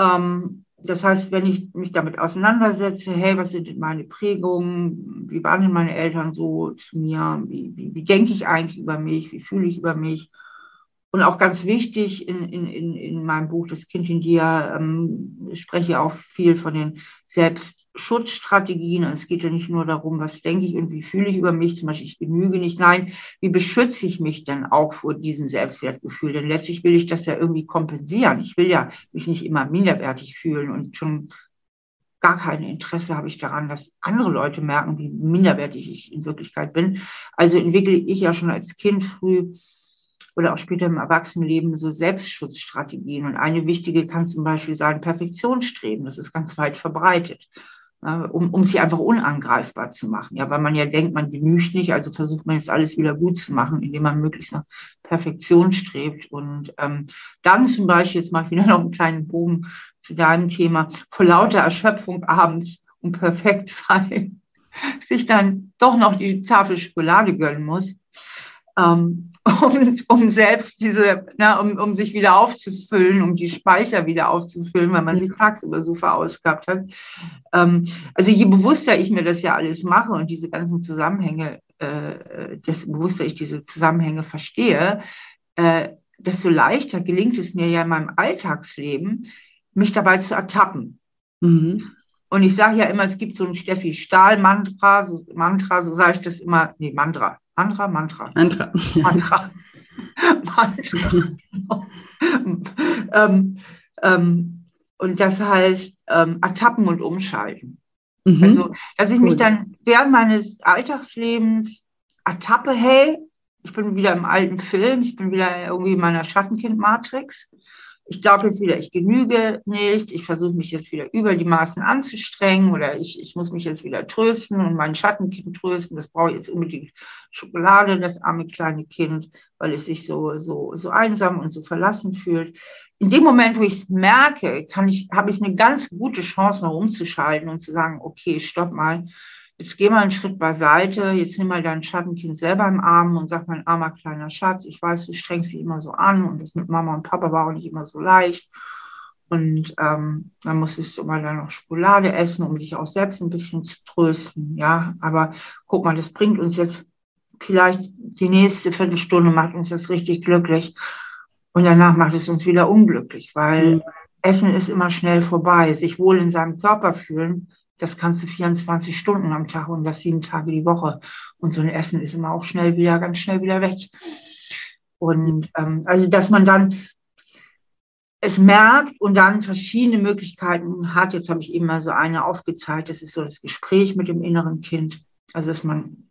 Ähm, das heißt, wenn ich mich damit auseinandersetze, hey, was sind meine Prägungen? Wie waren denn meine Eltern so zu mir? Wie, wie, wie denke ich eigentlich über mich? Wie fühle ich über mich? Und auch ganz wichtig in, in, in, in meinem Buch Das Kind in dir ähm, spreche ich auch viel von den Selbstschutzstrategien. Es geht ja nicht nur darum, was denke ich und wie fühle ich über mich, zum Beispiel ich genüge nicht. Nein, wie beschütze ich mich denn auch vor diesem Selbstwertgefühl? Denn letztlich will ich das ja irgendwie kompensieren. Ich will ja mich nicht immer minderwertig fühlen und schon gar kein Interesse habe ich daran, dass andere Leute merken, wie minderwertig ich in Wirklichkeit bin. Also entwickle ich ja schon als Kind früh oder auch später im Erwachsenenleben so Selbstschutzstrategien. Und eine wichtige kann zum Beispiel sein Perfektionsstreben. Das ist ganz weit verbreitet. Um, um sich einfach unangreifbar zu machen. Ja, weil man ja denkt, man genügt nicht, also versucht man jetzt alles wieder gut zu machen, indem man möglichst nach Perfektion strebt. Und ähm, dann zum Beispiel, jetzt mache ich wieder noch einen kleinen Bogen zu deinem Thema, vor lauter Erschöpfung abends und perfekt sein, sich dann doch noch die Tafel Schokolade gönnen muss. Ähm, um, um selbst diese, na, um, um sich wieder aufzufüllen, um die Speicher wieder aufzufüllen, weil man sich tagsüber so verausgabt hat. Ähm, also je bewusster ich mir das ja alles mache und diese ganzen Zusammenhänge, äh, desto bewusster ich diese Zusammenhänge verstehe, äh, desto leichter gelingt es mir ja in meinem Alltagsleben, mich dabei zu ertappen. Mhm. Und ich sage ja immer, es gibt so ein Steffi Stahl-Mantra, so, Mantra, so sage ich das immer, nee, Mantra, Mantra, Mantra. Mantra. Mantra. Mantra. ähm, ähm, und das heißt ähm, Ertappen und Umschalten. Mhm. Also, dass ich Gut. mich dann während meines Alltagslebens ertappe, hey, ich bin wieder im alten Film, ich bin wieder irgendwie in meiner Schattenkind-Matrix ich glaube jetzt wieder, ich genüge nicht, ich versuche mich jetzt wieder über die Maßen anzustrengen oder ich, ich muss mich jetzt wieder trösten und mein Schattenkind trösten, das brauche ich jetzt unbedingt Schokolade, das arme kleine Kind, weil es sich so, so, so einsam und so verlassen fühlt. In dem Moment, wo ich es merke, kann ich, habe ich eine ganz gute Chance, noch umzuschalten und zu sagen, okay, stopp mal, jetzt geh mal einen Schritt beiseite, jetzt nimm mal dein Schattenkind selber im Arm und sag, mein armer kleiner Schatz, ich weiß, du strengst dich immer so an und das mit Mama und Papa war auch nicht immer so leicht. Und ähm, dann musstest du mal dann noch Schokolade essen, um dich auch selbst ein bisschen zu trösten. Ja, aber guck mal, das bringt uns jetzt vielleicht die nächste Viertelstunde, macht uns das richtig glücklich. Und danach macht es uns wieder unglücklich, weil mhm Essen ist immer schnell vorbei. Sich wohl in seinem Körper fühlen, das kannst du 24 Stunden am Tag und das sieben Tage die Woche. Und so ein Essen ist immer auch schnell wieder, ganz schnell wieder weg. Und ähm, also, dass man dann es merkt und dann verschiedene Möglichkeiten hat. Jetzt habe ich eben mal so eine aufgezeigt. Das ist so das Gespräch mit dem inneren Kind. Also, dass man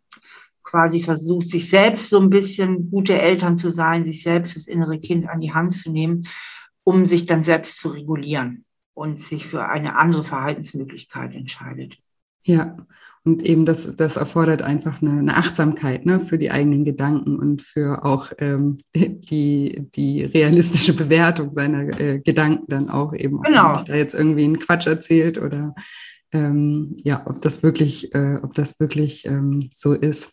quasi versucht, sich selbst so ein bisschen gute Eltern zu sein, sich selbst das innere Kind an die Hand zu nehmen, um sich dann selbst zu regulieren und sich für eine andere Verhaltensmöglichkeit entscheidet. Ja, und eben das, das erfordert einfach eine, eine Achtsamkeit ne, für die eigenen Gedanken und für auch ähm, die, die realistische Bewertung seiner äh, Gedanken dann auch eben, genau. ob man sich da jetzt irgendwie einen Quatsch erzählt oder ähm, ja, ob das wirklich, äh, ob das wirklich ähm, so ist.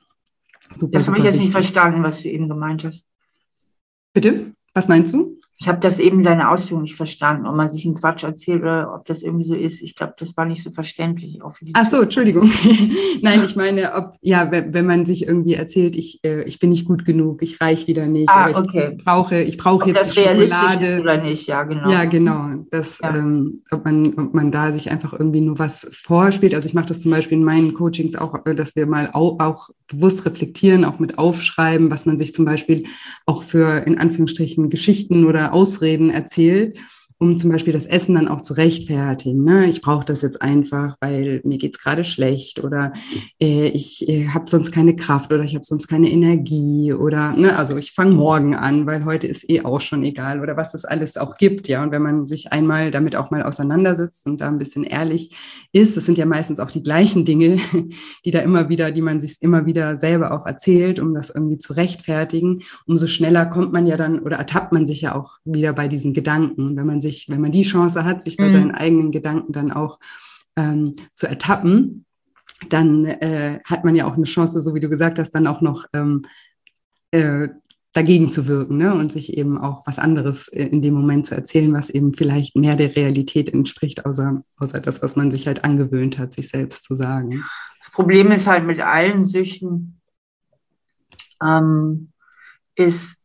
Super, das habe ich jetzt wichtig. nicht verstanden, was du eben gemeint hast. Bitte? Was meinst du? Ich habe das eben deine Ausführung nicht verstanden, ob man sich einen Quatsch erzählt oder ob das irgendwie so ist. Ich glaube, das war nicht so verständlich. Ach so, Entschuldigung. Nein, ich meine, ob, ja, wenn man sich irgendwie erzählt, ich, äh, ich bin nicht gut genug, ich reich wieder nicht, ah, ich okay. brauche, ich brauche jetzt das Schokolade. oder nicht, ja, genau. Ja, genau. Das, ja. Ähm, ob, man, ob man da sich einfach irgendwie nur was vorspielt. Also ich mache das zum Beispiel in meinen Coachings auch, äh, dass wir mal auch, auch bewusst reflektieren, auch mit aufschreiben, was man sich zum Beispiel auch für in Anführungsstrichen Geschichten oder Ausreden erzählt um zum Beispiel das Essen dann auch zu rechtfertigen. Ne? Ich brauche das jetzt einfach, weil mir geht es gerade schlecht oder äh, ich äh, habe sonst keine Kraft oder ich habe sonst keine Energie oder ne? also ich fange morgen an, weil heute ist eh auch schon egal oder was es alles auch gibt. Ja, und wenn man sich einmal damit auch mal auseinandersetzt und da ein bisschen ehrlich ist, das sind ja meistens auch die gleichen Dinge, die da immer wieder, die man sich immer wieder selber auch erzählt, um das irgendwie zu rechtfertigen, umso schneller kommt man ja dann oder ertappt man sich ja auch wieder bei diesen Gedanken. Wenn man sich sich, wenn man die Chance hat, sich bei mhm. seinen eigenen Gedanken dann auch ähm, zu ertappen, dann äh, hat man ja auch eine Chance, so wie du gesagt hast, dann auch noch ähm, äh, dagegen zu wirken ne? und sich eben auch was anderes in dem Moment zu erzählen, was eben vielleicht mehr der Realität entspricht, außer, außer das, was man sich halt angewöhnt hat, sich selbst zu sagen. Das Problem ist halt mit allen Süchten, ähm, ist,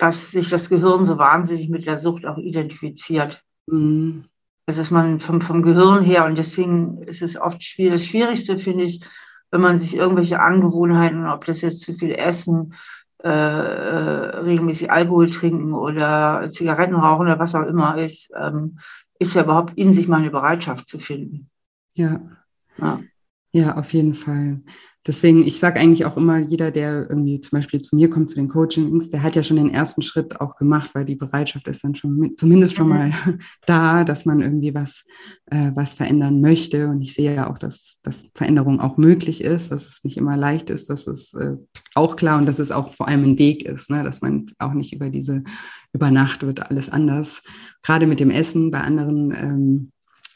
dass sich das Gehirn so wahnsinnig mit der Sucht auch identifiziert. Mhm. Das ist man vom, vom Gehirn her und deswegen ist es oft schwierig. Das Schwierigste finde ich, wenn man sich irgendwelche Angewohnheiten, ob das jetzt zu viel Essen, äh, äh, regelmäßig Alkohol trinken oder Zigaretten rauchen oder was auch immer ist, ähm, ist ja überhaupt in sich mal eine Bereitschaft zu finden. Ja. Ja, ja auf jeden Fall. Deswegen, ich sage eigentlich auch immer, jeder, der irgendwie zum Beispiel zu mir kommt, zu den Coachings, der hat ja schon den ersten Schritt auch gemacht, weil die Bereitschaft ist dann schon mit, zumindest schon mhm. mal da, dass man irgendwie was, äh, was verändern möchte. Und ich sehe ja auch, dass, dass Veränderung auch möglich ist, dass es nicht immer leicht ist, das ist äh, auch klar und dass es auch vor allem ein Weg ist, ne? dass man auch nicht über diese, über Nacht wird alles anders. Gerade mit dem Essen bei anderen ähm,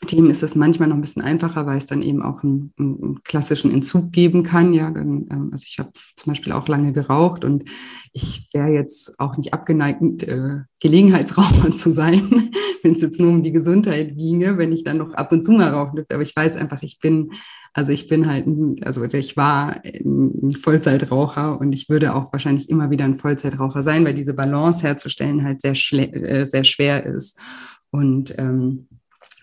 Themen ist es manchmal noch ein bisschen einfacher, weil es dann eben auch einen, einen klassischen Entzug geben kann. Ja, dann, ähm, also ich habe zum Beispiel auch lange geraucht und ich wäre jetzt auch nicht abgeneigt, äh, Gelegenheitsraucher zu sein, wenn es jetzt nur um die Gesundheit ginge, wenn ich dann noch ab und zu mal rauchen dürfte. Aber ich weiß einfach, ich bin, also ich bin halt, also ich war ein Vollzeitraucher und ich würde auch wahrscheinlich immer wieder ein Vollzeitraucher sein, weil diese Balance herzustellen halt sehr, äh, sehr schwer ist. Und ähm,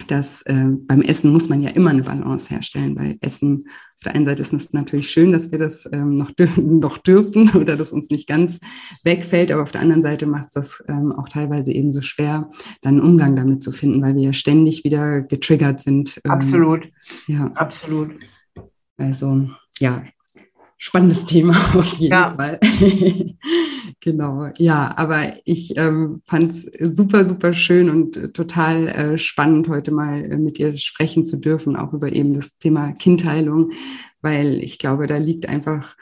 dass äh, beim Essen muss man ja immer eine Balance herstellen. Bei Essen, auf der einen Seite ist es natürlich schön, dass wir das ähm, noch, dür noch dürfen oder dass uns nicht ganz wegfällt, aber auf der anderen Seite macht es das ähm, auch teilweise eben so schwer, dann einen Umgang damit zu finden, weil wir ja ständig wieder getriggert sind. Ähm, absolut. Ja. Absolut. Also, ja, spannendes Thema auf jeden ja. Fall. Genau, ja, aber ich ähm, fand es super, super schön und äh, total äh, spannend, heute mal äh, mit dir sprechen zu dürfen, auch über eben das Thema Kindheilung, weil ich glaube, da liegt einfach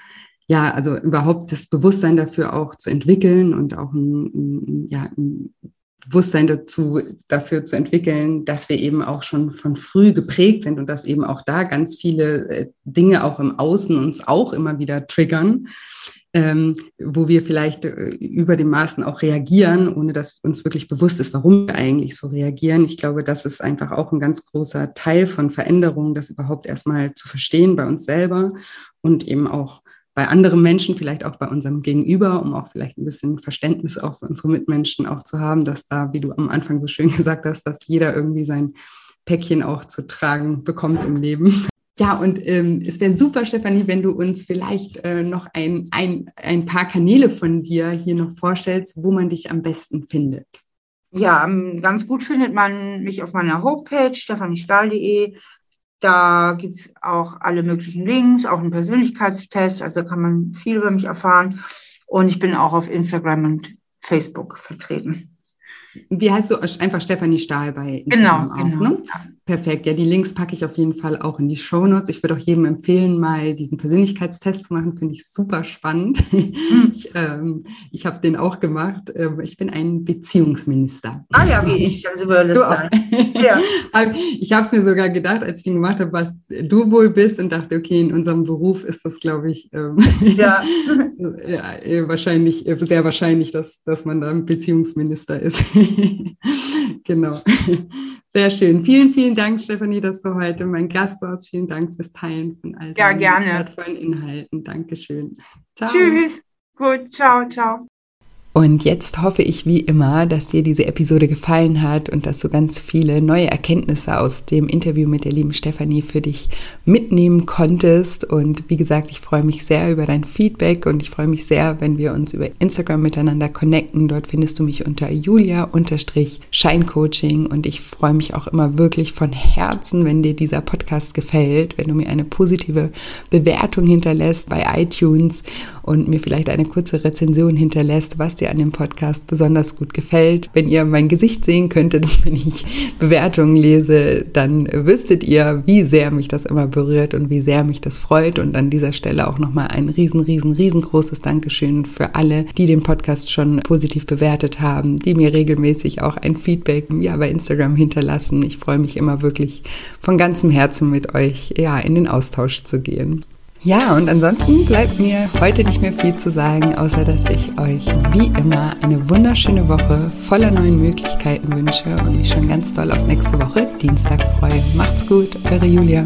ja, also überhaupt das Bewusstsein dafür auch zu entwickeln und auch ein, ein, ja, ein Bewusstsein dazu, dafür zu entwickeln, dass wir eben auch schon von früh geprägt sind und dass eben auch da ganz viele äh, Dinge auch im Außen uns auch immer wieder triggern, ähm, wo wir vielleicht äh, über dem Maßen auch reagieren, ohne dass uns wirklich bewusst ist, warum wir eigentlich so reagieren. Ich glaube, das ist einfach auch ein ganz großer Teil von Veränderungen, das überhaupt erstmal zu verstehen bei uns selber und eben auch bei anderen Menschen, vielleicht auch bei unserem Gegenüber, um auch vielleicht ein bisschen Verständnis auch für unsere Mitmenschen auch zu haben, dass da, wie du am Anfang so schön gesagt hast, dass jeder irgendwie sein Päckchen auch zu tragen bekommt im Leben. Ja, und ähm, es wäre super, Stefanie, wenn du uns vielleicht äh, noch ein, ein, ein paar Kanäle von dir hier noch vorstellst, wo man dich am besten findet. Ja, ganz gut findet man mich auf meiner Homepage stefaniestahl.de. Da gibt es auch alle möglichen Links, auch einen Persönlichkeitstest, also kann man viel über mich erfahren. Und ich bin auch auf Instagram und Facebook vertreten. Wie heißt du? Einfach Stefanie Stahl bei Instagram genau, auch, genau. ne? Perfekt. Ja, die Links packe ich auf jeden Fall auch in die Show Notes. Ich würde auch jedem empfehlen, mal diesen Persönlichkeitstest zu machen. Finde ich super spannend. Mhm. Ich, ähm, ich habe den auch gemacht. Ähm, ich bin ein Beziehungsminister. Ah ja, wie ich. Also du auch. Ja. ich habe es mir sogar gedacht, als ich den gemacht habe, was du wohl bist und dachte, okay, in unserem Beruf ist das, glaube ich, ähm, ja. ja. Äh, wahrscheinlich, äh, sehr wahrscheinlich, dass, dass man da ein Beziehungsminister ist. Genau. Sehr schön. Vielen, vielen Dank, Stefanie, dass du heute mein Gast warst. Vielen Dank fürs Teilen von all deinen ja, wertvollen Inhalten. Dankeschön. Ciao. Tschüss. Gut, ciao, ciao. Und jetzt hoffe ich wie immer, dass dir diese Episode gefallen hat und dass du ganz viele neue Erkenntnisse aus dem Interview mit der lieben Stefanie für dich mitnehmen konntest. Und wie gesagt, ich freue mich sehr über dein Feedback und ich freue mich sehr, wenn wir uns über Instagram miteinander connecten. Dort findest du mich unter julia-scheincoaching und ich freue mich auch immer wirklich von Herzen, wenn dir dieser Podcast gefällt, wenn du mir eine positive Bewertung hinterlässt bei iTunes und mir vielleicht eine kurze Rezension hinterlässt, was an dem Podcast besonders gut gefällt. Wenn ihr mein Gesicht sehen könntet, wenn ich Bewertungen lese, dann wüsstet ihr, wie sehr mich das immer berührt und wie sehr mich das freut. Und an dieser Stelle auch nochmal ein riesen, riesen, riesengroßes Dankeschön für alle, die den Podcast schon positiv bewertet haben, die mir regelmäßig auch ein Feedback ja, bei Instagram hinterlassen. Ich freue mich immer wirklich von ganzem Herzen mit euch ja, in den Austausch zu gehen. Ja, und ansonsten bleibt mir heute nicht mehr viel zu sagen, außer dass ich euch wie immer eine wunderschöne Woche voller neuen Möglichkeiten wünsche und mich schon ganz doll auf nächste Woche Dienstag freue. Macht's gut, eure Julia.